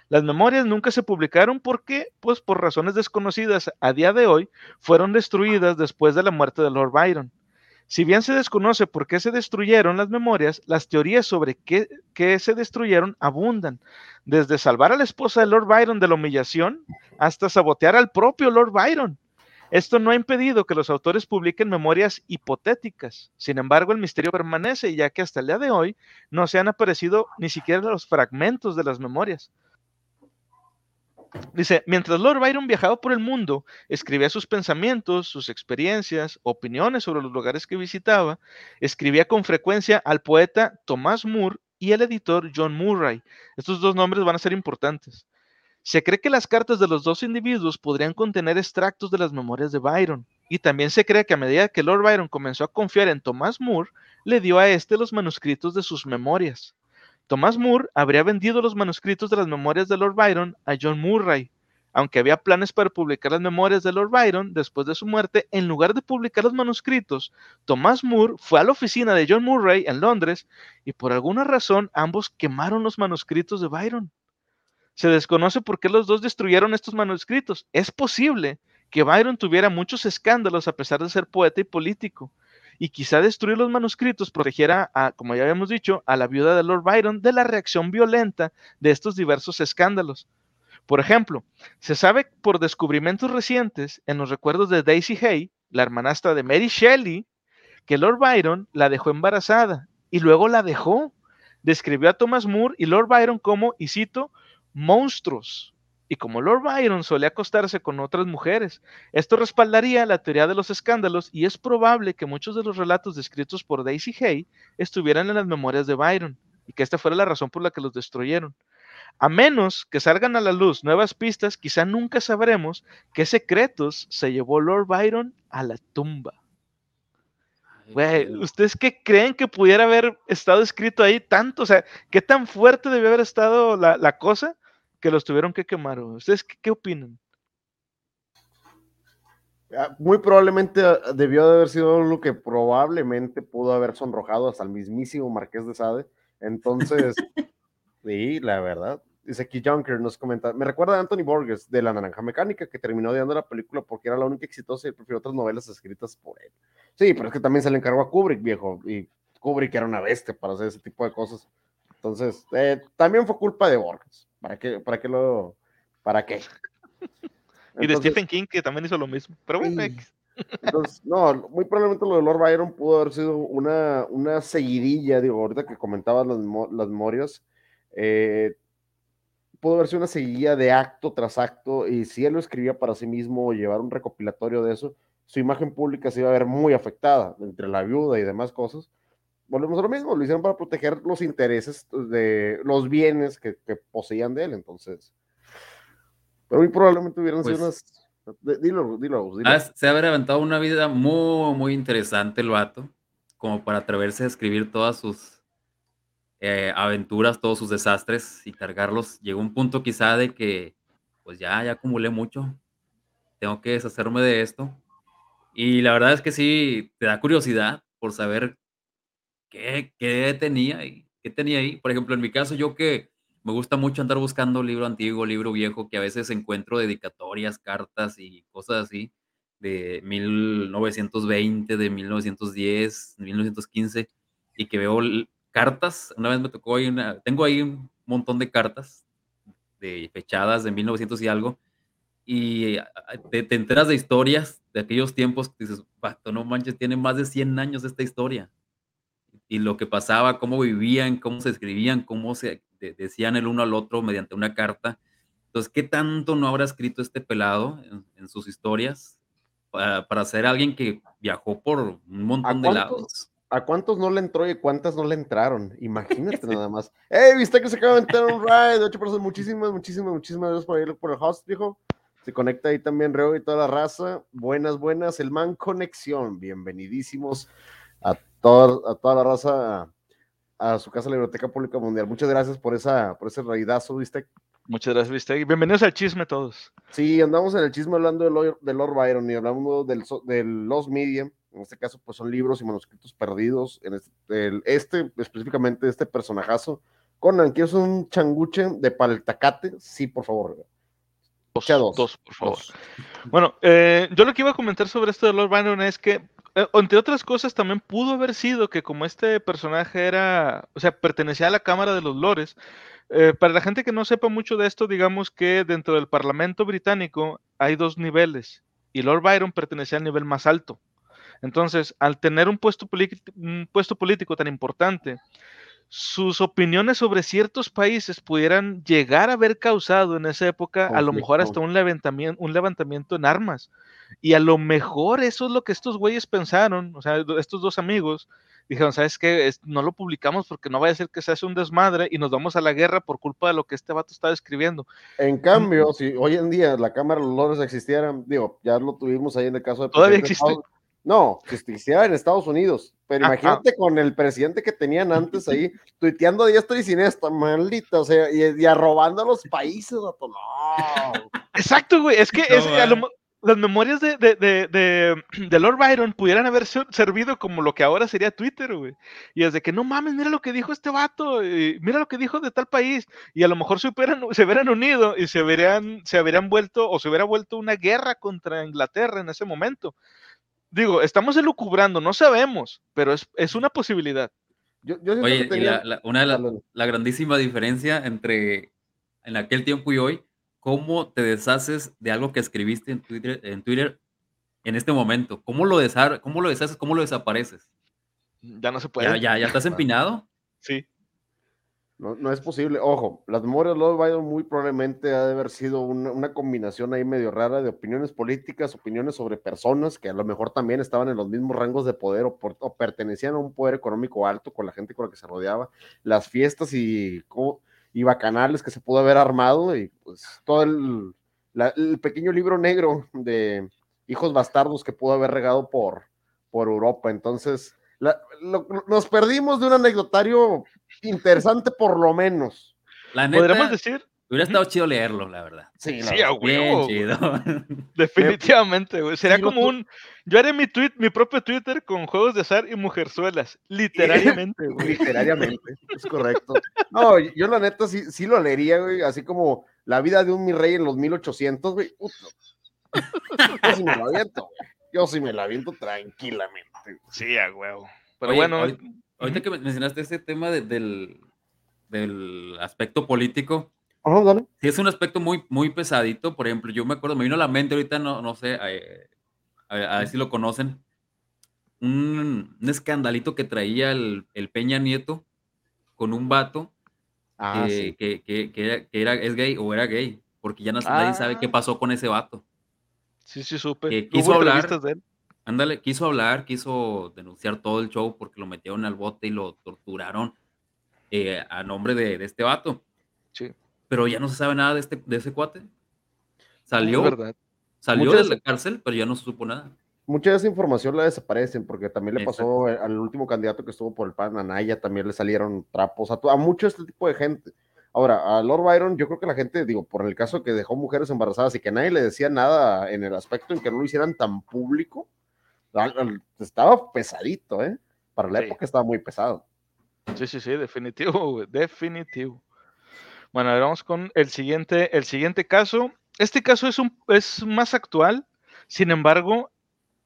Las memorias nunca se publicaron porque, pues por razones desconocidas a día de hoy, fueron destruidas después de la muerte de Lord Byron. Si bien se desconoce por qué se destruyeron las memorias, las teorías sobre qué, se destruyeron abundan, desde salvar a la esposa de Lord Byron de la humillación hasta sabotear al propio Lord Byron. Esto no ha impedido que los autores publiquen memorias hipotéticas. Sin embargo, el misterio permanece, ya que hasta el día de hoy no se han aparecido ni siquiera los fragmentos de las memorias. Dice, mientras Lord Byron viajaba por el mundo, escribía sus pensamientos, sus experiencias, opiniones sobre los lugares que visitaba, escribía con frecuencia al poeta Thomas Moore y el editor John Murray. Estos dos nombres van a ser importantes. Se cree que las cartas de los dos individuos podrían contener extractos de las memorias de Byron, y también se cree que a medida que Lord Byron comenzó a confiar en Thomas Moore, le dio a este los manuscritos de sus memorias. Thomas Moore habría vendido los manuscritos de las memorias de Lord Byron a John Murray, aunque había planes para publicar las memorias de Lord Byron después de su muerte, en lugar de publicar los manuscritos, Thomas Moore fue a la oficina de John Murray en Londres y por alguna razón ambos quemaron los manuscritos de Byron. Se desconoce por qué los dos destruyeron estos manuscritos. Es posible que Byron tuviera muchos escándalos a pesar de ser poeta y político. Y quizá destruir los manuscritos protegiera, a, como ya habíamos dicho, a la viuda de Lord Byron de la reacción violenta de estos diversos escándalos. Por ejemplo, se sabe por descubrimientos recientes en los recuerdos de Daisy Hay, la hermanastra de Mary Shelley, que Lord Byron la dejó embarazada y luego la dejó. Describió a Thomas Moore y Lord Byron como, y cito, monstruos. Y como Lord Byron solía acostarse con otras mujeres, esto respaldaría la teoría de los escándalos y es probable que muchos de los relatos descritos por Daisy Hay estuvieran en las memorias de Byron y que esta fuera la razón por la que los destruyeron. A menos que salgan a la luz nuevas pistas, quizá nunca sabremos qué secretos se llevó Lord Byron a la tumba. ¿ustedes qué creen que pudiera haber estado escrito ahí tanto? O sea, ¿qué tan fuerte debió haber estado la, la cosa que los tuvieron que quemar. ¿Ustedes qué, opinan? Ah, muy probablemente ah, debió de haber sido lo que probablemente pudo haber sonrojado hasta el mismísimo Marqués de Sade. Entonces, sí, la verdad. Dice aquí Junker nos comenta, me recuerda a Anthony Borges de La Naranja Mecánica, que terminó odiando la película porque era la única exitosa y prefirió otras novelas escritas por él. Sí, pero es que también se le encargó a Kubrick, viejo, y Kubrick era una bestia para hacer ese tipo de cosas. Entonces, eh, también fue culpa de Borges. ¿Para qué, para qué lo, para qué? y de Stephen King, que también hizo lo mismo. Pero bueno, entonces, no, muy probablemente lo de Lord Byron pudo haber sido una, una seguidilla, digo, ahorita que comentabas las, las memorias, eh, pudo verse una seguida de acto tras acto, y si él lo escribía para sí mismo o llevar un recopilatorio de eso, su imagen pública se iba a ver muy afectada entre la viuda y demás cosas. Volvemos a lo mismo, lo hicieron para proteger los intereses de los bienes que, poseían de él, entonces. Pero muy probablemente hubieran sido pues unas. Dilo, dilo, dilo. Se ha levantado una vida muy, muy interesante el vato, como para atreverse a escribir todas sus eh, aventuras, todos sus desastres y cargarlos. Llegó un punto quizá de que, pues ya, ya acumulé mucho, tengo que deshacerme de esto y la verdad es que sí, te da curiosidad por saber qué, qué tenía y qué tenía ahí. Por ejemplo, en mi caso, yo que me gusta mucho andar buscando libro antiguo, libro viejo, que a veces encuentro dedicatorias, cartas y cosas así de 1920, de 1910, 1915, y que veo cartas. Una vez me tocó ahí una, tengo ahí un montón de cartas de fechadas de 1900 y algo, y te, te enteras de historias de aquellos tiempos que dices, no manches, tiene más de 100 años esta historia. Y lo que pasaba, cómo vivían, cómo se escribían, cómo se decían el uno al otro mediante una carta. Entonces, ¿qué tanto no habrá escrito este pelado en, sus historias para, para, ser alguien que viajó por un montón de lados? ¿A cuántos no le entró y cuántas no le entraron? Imagínate nada más. ¡Ey! ¿Viste que se acaba de entrar un ride de 8 personas? Muchísimas, muchísimas, muchísimas gracias por ir por el host, dijo. Se conecta ahí también Reo y toda la raza. Buenas, buenas. El Man Conexión. Bienvenidísimos a toda, a toda la raza a, su casa, la Biblioteca Pública Mundial. Muchas gracias por, esa, por ese raidazo, ¿viste? Muchas gracias, ¿viste? Bienvenidos al chisme todos. Sí, andamos en el chisme hablando de Lord, de Lord Byron y hablamos del, de los media. En este caso, pues son libros y manuscritos perdidos. En este, este específicamente, este personajazo. Conan, ¿quieres un changuche de paltacate? Sí, por favor. Dos, por favor. Bueno, eh, yo lo que iba a comentar sobre esto de Lord Byron es que, entre otras cosas, también pudo haber sido que como este personaje era, o sea, pertenecía a la Cámara de los Lores, eh, para la gente que no sepa mucho de esto, digamos que dentro del Parlamento británico hay dos niveles y Lord Byron pertenecía al nivel más alto. Entonces, al tener un puesto, un puesto político tan importante, sus opiniones sobre ciertos países pudieran llegar a haber causado en esa época a lo mejor hasta un levantamiento, un levantamiento en armas. Y a lo mejor eso es lo que estos güeyes pensaron, o sea, estos dos amigos, dijeron, ¿sabes qué? No lo publicamos porque no vaya a ser que se hace un desmadre y nos vamos a la guerra por culpa de lo que este vato estaba escribiendo. En cambio, si hoy en día la Cámara de los Lores existiera, digo, ya lo tuvimos ahí en el caso de... Todavía existe. No, que existiera en Estados Unidos. Pero imagínate con el presidente que tenían antes ahí, tuiteando a diestra y siniestra, maldita, o sea, y, arrobando a los países, no. Exacto, güey, es que las memorias de, de, Lord Byron pudieran haber servido como lo que ahora sería Twitter, güey. Y es de que no mames, mira lo que dijo este vato, mira lo que dijo de tal país, y a lo mejor se hubieran, se hubieran unido y se hubieran, se vuelto, o se hubiera vuelto una guerra contra Inglaterra en ese momento digo, estamos elucubrando, no sabemos, pero es, una posibilidad. Oye, la, una de la, la, grandísima diferencia entre en aquel tiempo y hoy, ¿cómo te deshaces de algo que escribiste en Twitter en, Twitter en este momento? ¿Cómo lo, ¿Cómo lo deshaces? ¿Cómo lo desapareces? Ya no se puede. ¿Ya, ya, ya estás empinado? Sí. No, no, es posible. Ojo, las memorias de Lord Byron muy probablemente ha de haber sido una, combinación ahí medio rara de opiniones políticas, opiniones sobre personas que a lo mejor también estaban en los mismos rangos de poder o, pertenecían a un poder económico alto con la gente con la que se rodeaba, las fiestas y, y bacanales que se pudo haber armado y pues todo el, el pequeño libro negro de hijos bastardos que pudo haber regado por, por Europa. Entonces, nos perdimos de un anecdotario interesante por lo menos. La ¿Podríamos decir? Hubiera estado chido leerlo, la verdad. Sí, sí a huevo. Definitivamente, güey. Sería como un. Yo haré mi tweet, mi propio Twitter con juegos de azar y mujerzuelas. Literalmente, güey. Literalmente, es correcto. No, yo la neta sí, sí lo leería, güey. Así como la vida de un mi rey en los 1800, güey. Yo sí me lo aviento, güey. Yo sí me lo aviento tranquilamente. Sí, a huevo. Pero bueno. Ahorita, que mencionaste ese tema del, del aspecto político. Sí, es un aspecto muy, muy pesadito. Por ejemplo, yo me acuerdo, me vino a la mente ahorita, no, no sé, eh, a, ver si lo conocen. Un, un escandalito que traía el, el, Peña Nieto con un vato Ah, que, sí. que, que, que era, que era- es gay o era gay, porque ya no- nadie sabe qué Ah, pasó con ese vato. sí, sí, supe. Que quiso hablar, de él. ándale, quiso hablar, quiso denunciar todo el show porque lo metieron al bote y lo torturaron eh, a nombre de, de este vato. Sí, Pero ya no se sabe nada de, este, de ese cuate. es Salió, verdad. salió Muchas- de la cárcel, pero ya no se supo nada. Mucha de esa información la desaparecen, porque también le pasó Exacto. al último candidato que estuvo por el PAN, a Naya, también le salieron trapos, a, a mucho este tipo de gente. Ahora, a Lord Byron, yo creo que la gente, digo, por el caso que dejó mujeres embarazadas y que nadie le decía nada en el aspecto en que no lo hicieran tan público, estaba pesadito, ¿eh? Para la Sí. época estaba muy pesado. Sí, sí, sí, definitivo, güey, definitivo. Bueno, a vamos con el siguiente, el siguiente caso. Este caso es, un, es más actual, sin embargo,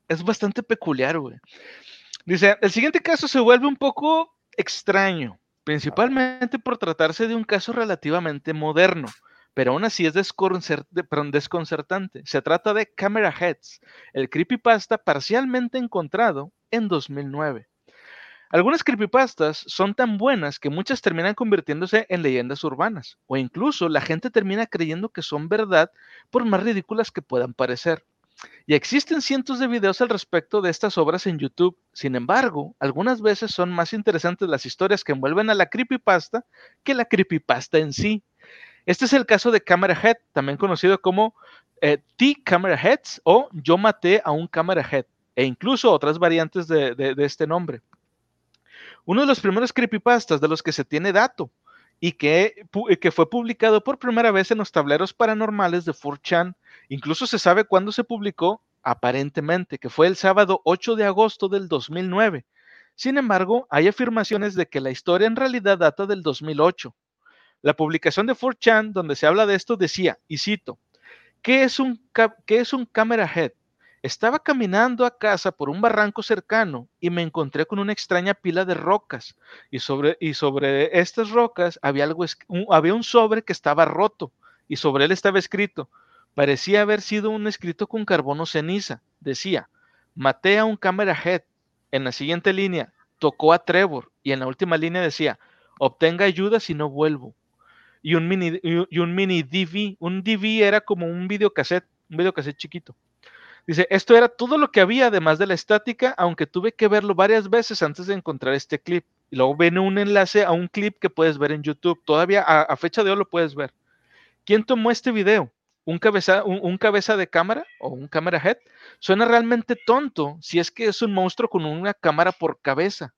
es bastante peculiar, güey. Dice, el siguiente caso se vuelve un poco extraño, principalmente por tratarse de un caso relativamente moderno, pero aún así es desconcertante. Se trata de Camera Heads, el creepypasta parcialmente encontrado en 2009. Algunas creepypastas son tan buenas que muchas terminan convirtiéndose en leyendas urbanas, o incluso la gente termina creyendo que son verdad por más ridículas que puedan parecer. Y existen cientos de videos al respecto de estas obras en YouTube. Sin embargo, algunas veces son más interesantes las historias que envuelven a la creepypasta que la creepypasta en sí. Este es el caso de Camera Head, también conocido como eh, T-Camera Heads o Yo maté a un Camera Head, e incluso otras variantes de este nombre uno de los primeros creepypastas de los que se tiene dato y que, que fue publicado por primera vez en los tableros paranormales de 4chan. Incluso se sabe cuándo se publicó, aparentemente, que fue el sábado 8 de agosto del 2009. Sin embargo, hay afirmaciones de que la historia en realidad data del 2008. La publicación de 4chan, donde se habla de esto, decía, y cito, ¿qué es un, qué es un camera head? Estaba caminando a casa por un barranco cercano y me encontré con una extraña pila de rocas. Y sobre, y sobre estas rocas había, algo, un- había un sobre que estaba roto y sobre él estaba escrito. Parecía haber sido un escrito con carbono ceniza. Decía, maté a un camera head. En la siguiente línea, tocó a Trevor. Y en la última línea decía, obtenga ayuda si no vuelvo. Y un mini, y un mini DV. Un DV era como un videocassette, un videocassette chiquito. Dice, esto era todo lo que había además de la estática, aunque tuve que verlo varias veces antes de encontrar este clip. Y luego viene un enlace a un clip que puedes ver en YouTube. Todavía a, fecha de hoy lo puedes ver. ¿Quién tomó este video? ¿Un cabeza, un, un cabeza de cámara o un camera head? Suena realmente tonto si es que es un monstruo con una cámara por cabeza.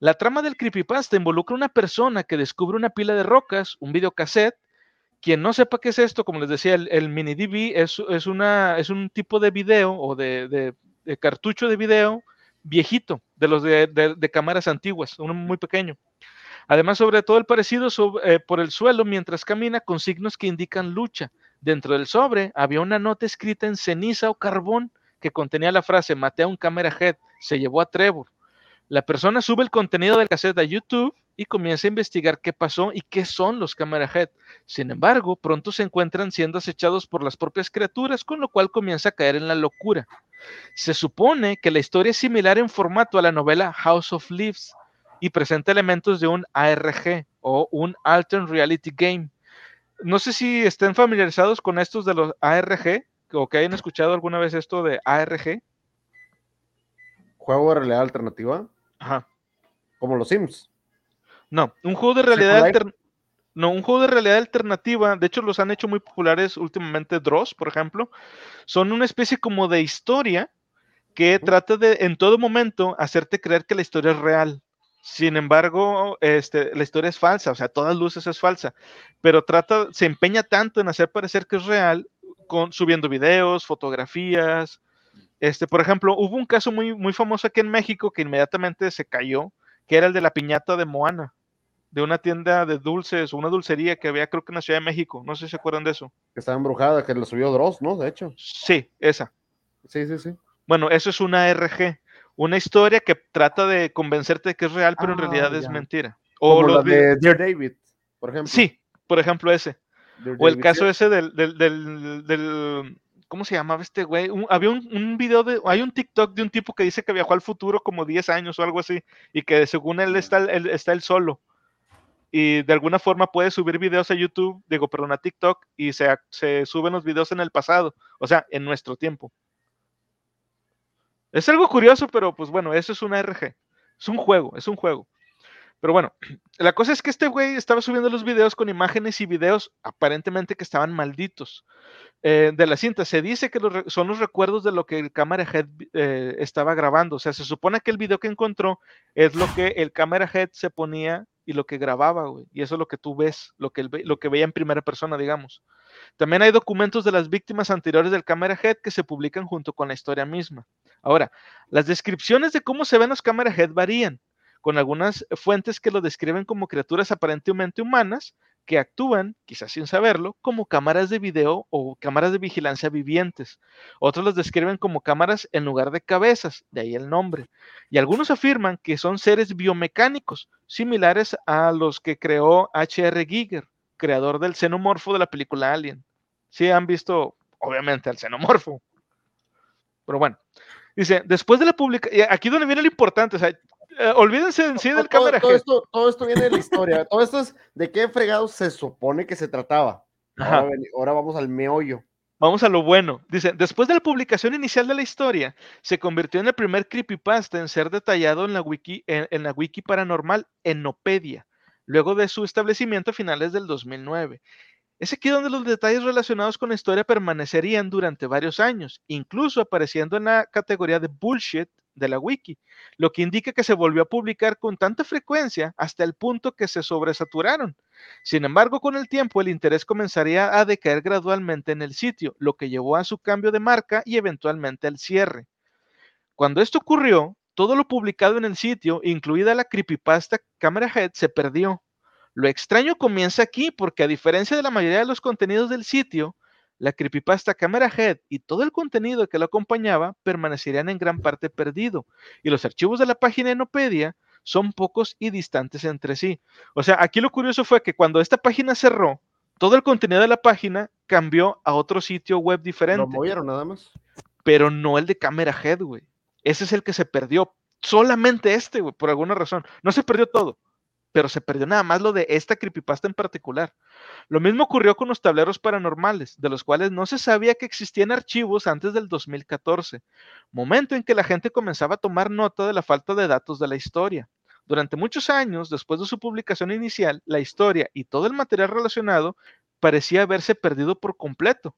La trama del creepypasta involucra a una persona que descubre una pila de rocas, un videocassette. Quien no sepa qué es esto, como les decía, el, el mini DV es, un tipo de video o de, cartucho de video viejito, de los de, de- cámaras antiguas, uno muy pequeño. Además, sobre todo el parecido eh, por el suelo mientras camina con signos que indican lucha. Dentro del sobre había una nota escrita en ceniza o carbón que contenía la frase maté a un camera head, se llevó a Trevor. La persona sube el contenido del cassette a YouTube y comienza a investigar qué pasó y qué son los camera head. Sin embargo, pronto se encuentran siendo acechados por las propias criaturas, con lo cual comienza a caer en la locura. Se supone que la historia es similar en formato a la novela House of Leaves y presenta elementos de un ARG o un Alternate Reality Game. No sé si estén familiarizados con estos de los ARG o que hayan escuchado alguna vez esto de ARG. Juego de realidad alternativa, Ajá. como los Sims. No, un juego de realidad alternativa. No, un juego de realidad alternativa, de hecho los han hecho muy populares últimamente Dross, por ejemplo, son una especie como de historia que trata de en todo momento hacerte creer que la historia es real. Sin embargo, este, la historia es falsa, o sea, a todas luces es falsa, pero trata, se empeña tanto en hacer parecer que es real, con, subiendo videos, fotografías. Este, por ejemplo, hubo un caso muy, muy famoso aquí en México que inmediatamente se cayó, que era el de la piñata de Moana, de una tienda de dulces, una dulcería que había creo que en la Ciudad de México, no sé si se acuerdan de eso. que estaba embrujada, que lo subió Dross, ¿no? De hecho. Sí, esa. Sí, sí, sí. Bueno, eso es una RG, una historia que trata de convencerte de que es real, pero en Ah, realidad es mentira. O Como los la de Dear David, por ejemplo. Sí, por ejemplo ese. Dear O el David, caso sí. ese del, del, del, del- ¿cómo se llamaba este güey? Un- había un, un video de, hay un TikTok de un tipo que dice que viajó al futuro como 10 años o algo así, y que según él está, él está él solo. Y de alguna forma puedes subir videos a YouTube, digo, perdón, a TikTok y se, se suben los videos en el pasado, o sea, en nuestro tiempo. Es algo curioso, pero pues bueno, eso es una RG. Es un juego, es un juego. Pero bueno, la cosa es que este güey estaba subiendo los videos con imágenes y videos aparentemente que estaban malditos. Eh, de la cinta, se dice que son los recuerdos de lo que el cámara head eh, estaba grabando. O sea, se supone que el video que encontró es lo que el cámara head se ponía y lo que grababa, güey. Y eso es lo que tú ves, lo que, lo que veía en primera persona, digamos. También hay documentos de las víctimas anteriores del cámara head que se publican junto con la historia misma. Ahora, las descripciones de cómo se ven los cámara head varían con algunas fuentes que lo describen como criaturas aparentemente humanas que actúan, quizás sin saberlo, como cámaras de video o cámaras de vigilancia vivientes. Otros los describen como cámaras en lugar de cabezas, de ahí el nombre. Y algunos afirman que son seres biomecánicos, similares a los que creó H.R. Giger, creador del xenomorfo de la película Alien. Sí han visto, obviamente, al xenomorfo. Pero bueno, dice, después de la publicación, aquí donde viene lo importante, o sea, eh, olvídense en sí del cámara todo esto, todo esto viene de la historia. todo esto es de qué fregados se supone que se trataba. Ahora, ahora, vamos al meollo. Vamos a lo bueno. Dice, después de la publicación inicial de la historia, se convirtió en el primer creepypasta en ser detallado en la wiki, en, la wiki paranormal Enopedia, luego de su establecimiento a finales del 2009. Es aquí donde los detalles relacionados con la historia permanecerían durante varios años, incluso apareciendo en la categoría de bullshit de la wiki, lo que indica que se volvió a publicar con tanta frecuencia hasta el punto que se sobresaturaron. Sin embargo, con el tiempo el interés comenzaría a decaer gradualmente en el sitio, lo que llevó a su cambio de marca y eventualmente al cierre. Cuando esto ocurrió, todo lo publicado en el sitio, incluida la creepypasta Camera Head, se perdió. Lo extraño comienza aquí porque a diferencia de la mayoría de los contenidos del sitio, la creepypasta Camera Head y todo el contenido que lo acompañaba permanecerían en gran parte perdido, y los archivos de la página Enopedia son pocos y distantes entre sí. O sea, aquí lo curioso fue que cuando esta página cerró, todo el contenido de la página cambió a otro sitio web diferente. Lo movieron nada más. Pero no el de Camera Head, güey. Ese es el que se perdió. Solamente este, güey, por alguna razón. No se perdió todo pero se perdió nada más lo de esta creepypasta en particular. Lo mismo ocurrió con los tableros paranormales, de los cuales no se sabía que existían archivos antes del 2014, momento en que la gente comenzaba a tomar nota de la falta de datos de la historia. Durante muchos años, después de su publicación inicial, la historia y todo el material relacionado parecía haberse perdido por completo.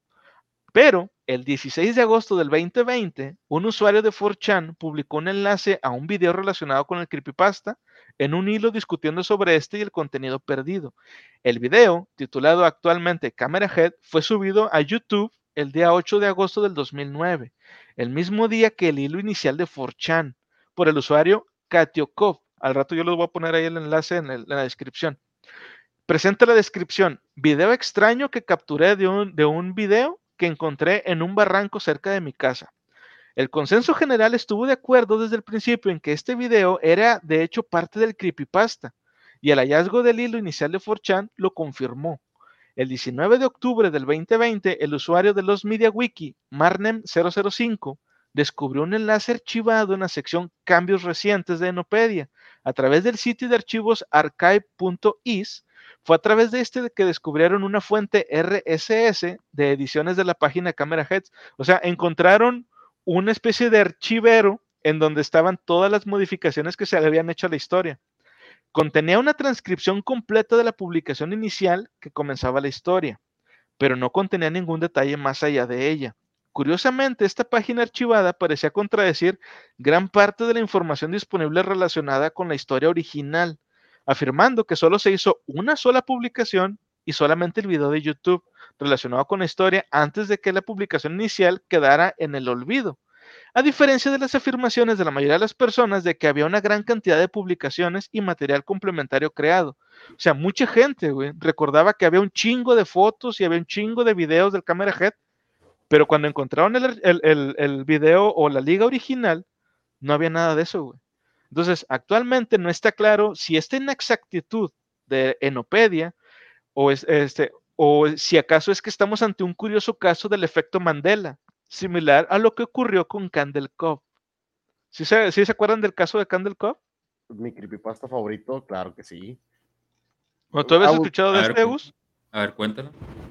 Pero el 16 de agosto del 2020, un usuario de 4chan publicó un enlace a un video relacionado con el creepypasta en un hilo discutiendo sobre este y el contenido perdido. El video, titulado actualmente Camera Head, fue subido a YouTube el día 8 de agosto del 2009, el mismo día que el hilo inicial de 4chan, por el usuario Katiokov. Al rato yo les voy a poner ahí el enlace en, en la descripción. Presenta la descripción, video extraño que capturé de un, de un video que encontré en un barranco cerca de mi casa. El consenso general estuvo de acuerdo desde el principio en que este video era de hecho parte del creepypasta y el hallazgo del hilo inicial de 4chan lo confirmó. El 19 de octubre del 2020, el usuario de los MediaWiki, Marnem005, descubrió un enlace archivado en la sección Cambios recientes de Enopedia a través del sitio de archivos archive.is fue a través de este que descubrieron una fuente RSS de ediciones de la página Camera Heads. O sea, encontraron una especie de archivero en donde estaban todas las modificaciones que se habían hecho a la historia. Contenía una transcripción completa de la publicación inicial que comenzaba la historia, pero no contenía ningún detalle más allá de ella. Curiosamente, esta página archivada parecía contradecir gran parte de la información disponible relacionada con la historia original afirmando que solo se hizo una sola publicación y solamente el video de YouTube relacionado con la historia antes de que la publicación inicial quedara en el olvido. A diferencia de las afirmaciones de la mayoría de las personas de que había una gran cantidad de publicaciones y material complementario creado. O sea, mucha gente recordaba que había un chingo de fotos y había un chingo de videos del Camera Head, pero cuando encontraron el, el, el video o la liga original, no había nada de eso, güey. Entonces, actualmente no está claro si esta inexactitud de Enopedia o, este, o si acaso es que estamos ante un curioso caso del efecto Mandela, similar a lo que ocurrió con Candle Cove. ¿Sí se, se acuerdan del caso de Candle Cove? Mi creepypasta favorito, claro que sí. ¿Tú habías escuchado de este, Gus? A ver, cuéntalo.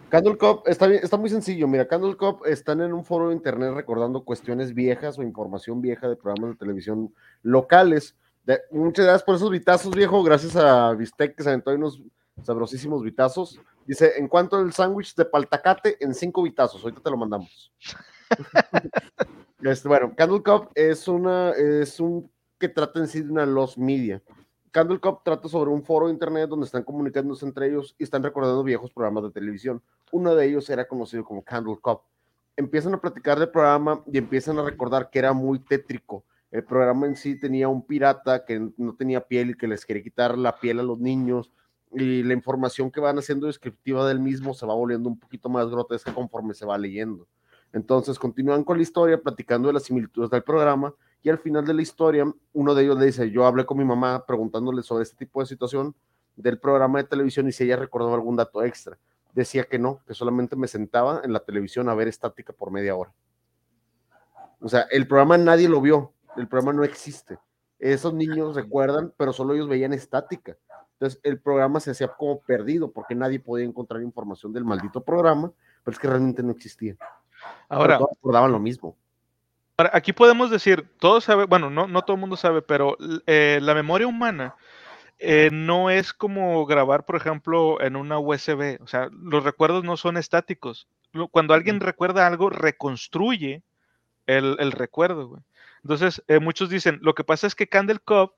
Candle Cup está, bien- está muy sencillo. Mira, Candle Cup están en un foro de internet recordando cuestiones viejas o información vieja de programas de televisión locales. De- muchas gracias por esos vitazos, viejo. Gracias a Vistec que se aventó ahí unos sabrosísimos vitazos. Dice, en cuanto al sándwich de paltacate, en cinco vitazos. Ahorita te lo mandamos. Este, bueno, Candle Cup es una, es un que trata en sí de una lost media. Candle Cup trata sobre un foro de internet donde están comunicándose entre ellos y están recordando viejos programas de televisión. Uno de ellos era conocido como Candle Cup. Empiezan a platicar del programa y empiezan a recordar que era muy tétrico. El programa en sí tenía un pirata que no tenía piel y que les quería quitar la piel a los niños y la información que van haciendo descriptiva del mismo se va volviendo un poquito más grotesca conforme se va leyendo. Entonces continúan con la historia, platicando de las similitudes del programa y al final de la historia, uno de ellos le dice, yo hablé con mi mamá preguntándole sobre este tipo de situación del programa de televisión y si ella recordaba algún dato extra. Decía que no, que solamente me sentaba en la televisión a ver estática por media hora. O sea, el programa nadie lo vio, el programa no existe. Esos niños recuerdan, pero solo ellos veían estática. Entonces el programa se hacía como perdido porque nadie podía encontrar información del maldito programa, pero es que realmente no existía. Ahora, Pero todos recordaban lo mismo. Ahora, aquí podemos decir, todos sabe, bueno, no, no todo el mundo sabe, pero eh, la memoria humana eh, no es como grabar, por ejemplo, en una USB. O sea, los recuerdos no son estáticos. Cuando alguien recuerda algo, reconstruye el, el recuerdo. güey. Entonces, eh, muchos dicen, lo que pasa es que Candle Cup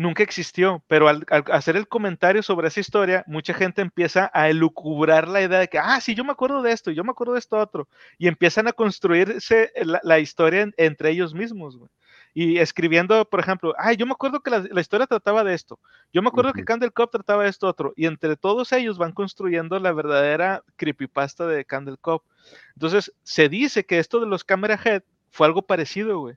nunca existió, pero al, al hacer el comentario sobre esa historia, mucha gente empieza a elucubrar la idea de que, ah, sí, yo me acuerdo de esto, yo me acuerdo de esto otro, y empiezan a construirse la, la historia en- entre ellos mismos, güey. Y escribiendo, por ejemplo, ay, yo me acuerdo que la, la historia trataba de esto, yo me acuerdo que. Candle Cup trataba de esto otro, y entre todos ellos van construyendo la verdadera creepypasta de Candle Cup. Entonces, se dice que esto de los Camera Head fue algo parecido, güey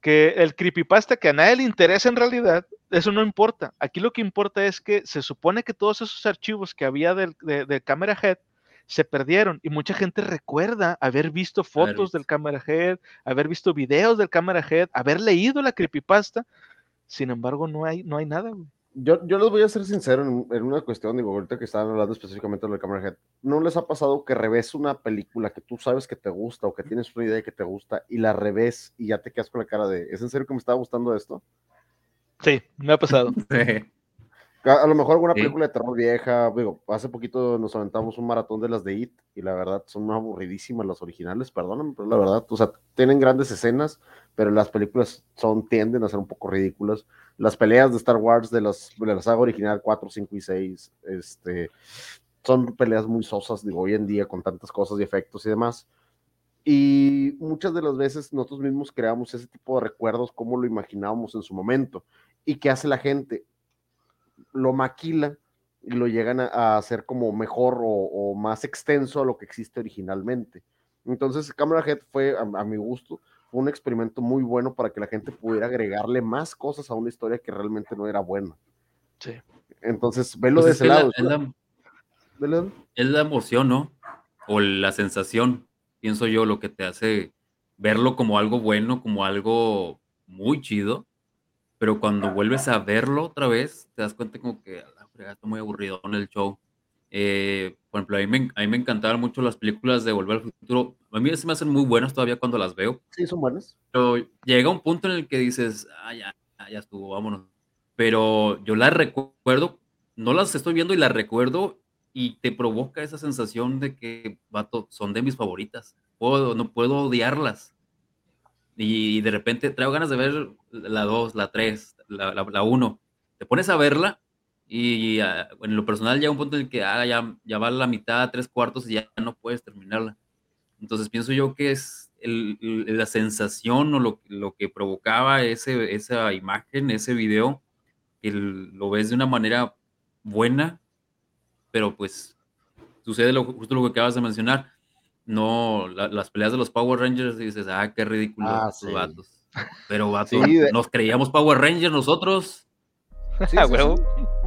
que el creepypasta que a nadie le interesa en realidad, eso no importa. Aquí lo que importa es que se supone que todos esos archivos que había del- de, de Camera Head se perdieron y mucha gente recuerda haber visto fotos del Camera Head, haber visto videos del Camera Head, haber leído la creepypasta. Sin embargo, no hay, no hay nada. güey. Yo, yo les voy a ser sincero en, en una cuestión, digo, ahorita que estaban hablando específicamente de la Camera Head, ¿no les ha pasado que revés una película que tú sabes que te gusta o que tienes una idea de que te gusta y la revés y ya te quedas con la cara de, ¿es en serio que me estaba gustando esto? Sí, me ha pasado. Sí. A, a lo mejor alguna Sí. película de terror vieja, digo, hace poquito nos aventamos un maratón de las de It y la verdad son aburridísimas las originales, perdóname, pero la verdad, o sea, tienen grandes escenas, pero las películas son, tienden a ser un poco ridículas. Las peleas de Star Wars de, las, de la saga original 4, 5 y 6, este, son peleas muy sosas, digo, hoy en día con tantas cosas y efectos y demás. Y muchas de las veces nosotros mismos creamos ese tipo de recuerdos como lo imaginábamos en su momento. ¿Y qué hace la gente? Lo maquila y lo llegan a, hacer como mejor o, más extenso a lo que existe originalmente. Entonces, Camera Head fue, a mi gusto, fue un experimento muy bueno para que la gente pudiera agregarle más cosas a una historia que realmente no era buena. Sí. Entonces, velo Pues de es ese que la- lado. es la- Velo- es la emoción, ¿no? O la sensación, pienso yo, lo que te hace verlo como algo bueno, como algo muy chido, pero cuando vuelves a verlo otra vez, te das cuenta como que, a la fregada, está muy aburrido en el show. Eh, por ejemplo, a mí, me, a mí me encantaban mucho las películas de Volver al Futuro. A mí se me hacen muy buenas todavía cuando las veo, Sí, son buenas. pero llega un punto en el que dices, ah, ya, ya, estuvo, vámonos. Pero yo las recuerdo, no las estoy viendo y las recuerdo y te provoca esa sensación de que, vato, son de mis favoritas. Puedo, no puedo odiarlas. Y, de repente traigo ganas de ver la 2, la 3, la 1. Te pones a verla y ah, en lo personal llega un punto en el que ah, ya, ya va la mitad, tres cuartos y ya no puedes terminarla. Entonces pienso yo que es el- el- la sensación o lo, lo que provocaba ese, esa imagen, ese video, que lo ves de una manera buena, pero pues sucede lo, justo lo que acabas de mencionar. No, la- las peleas de los Power Rangers y dices, ah, qué ridículo Ah, sí. vatos. Pero vatos, Sí, de- nos creíamos Power Rangers nosotros. Sí, A sí, huevo. sí.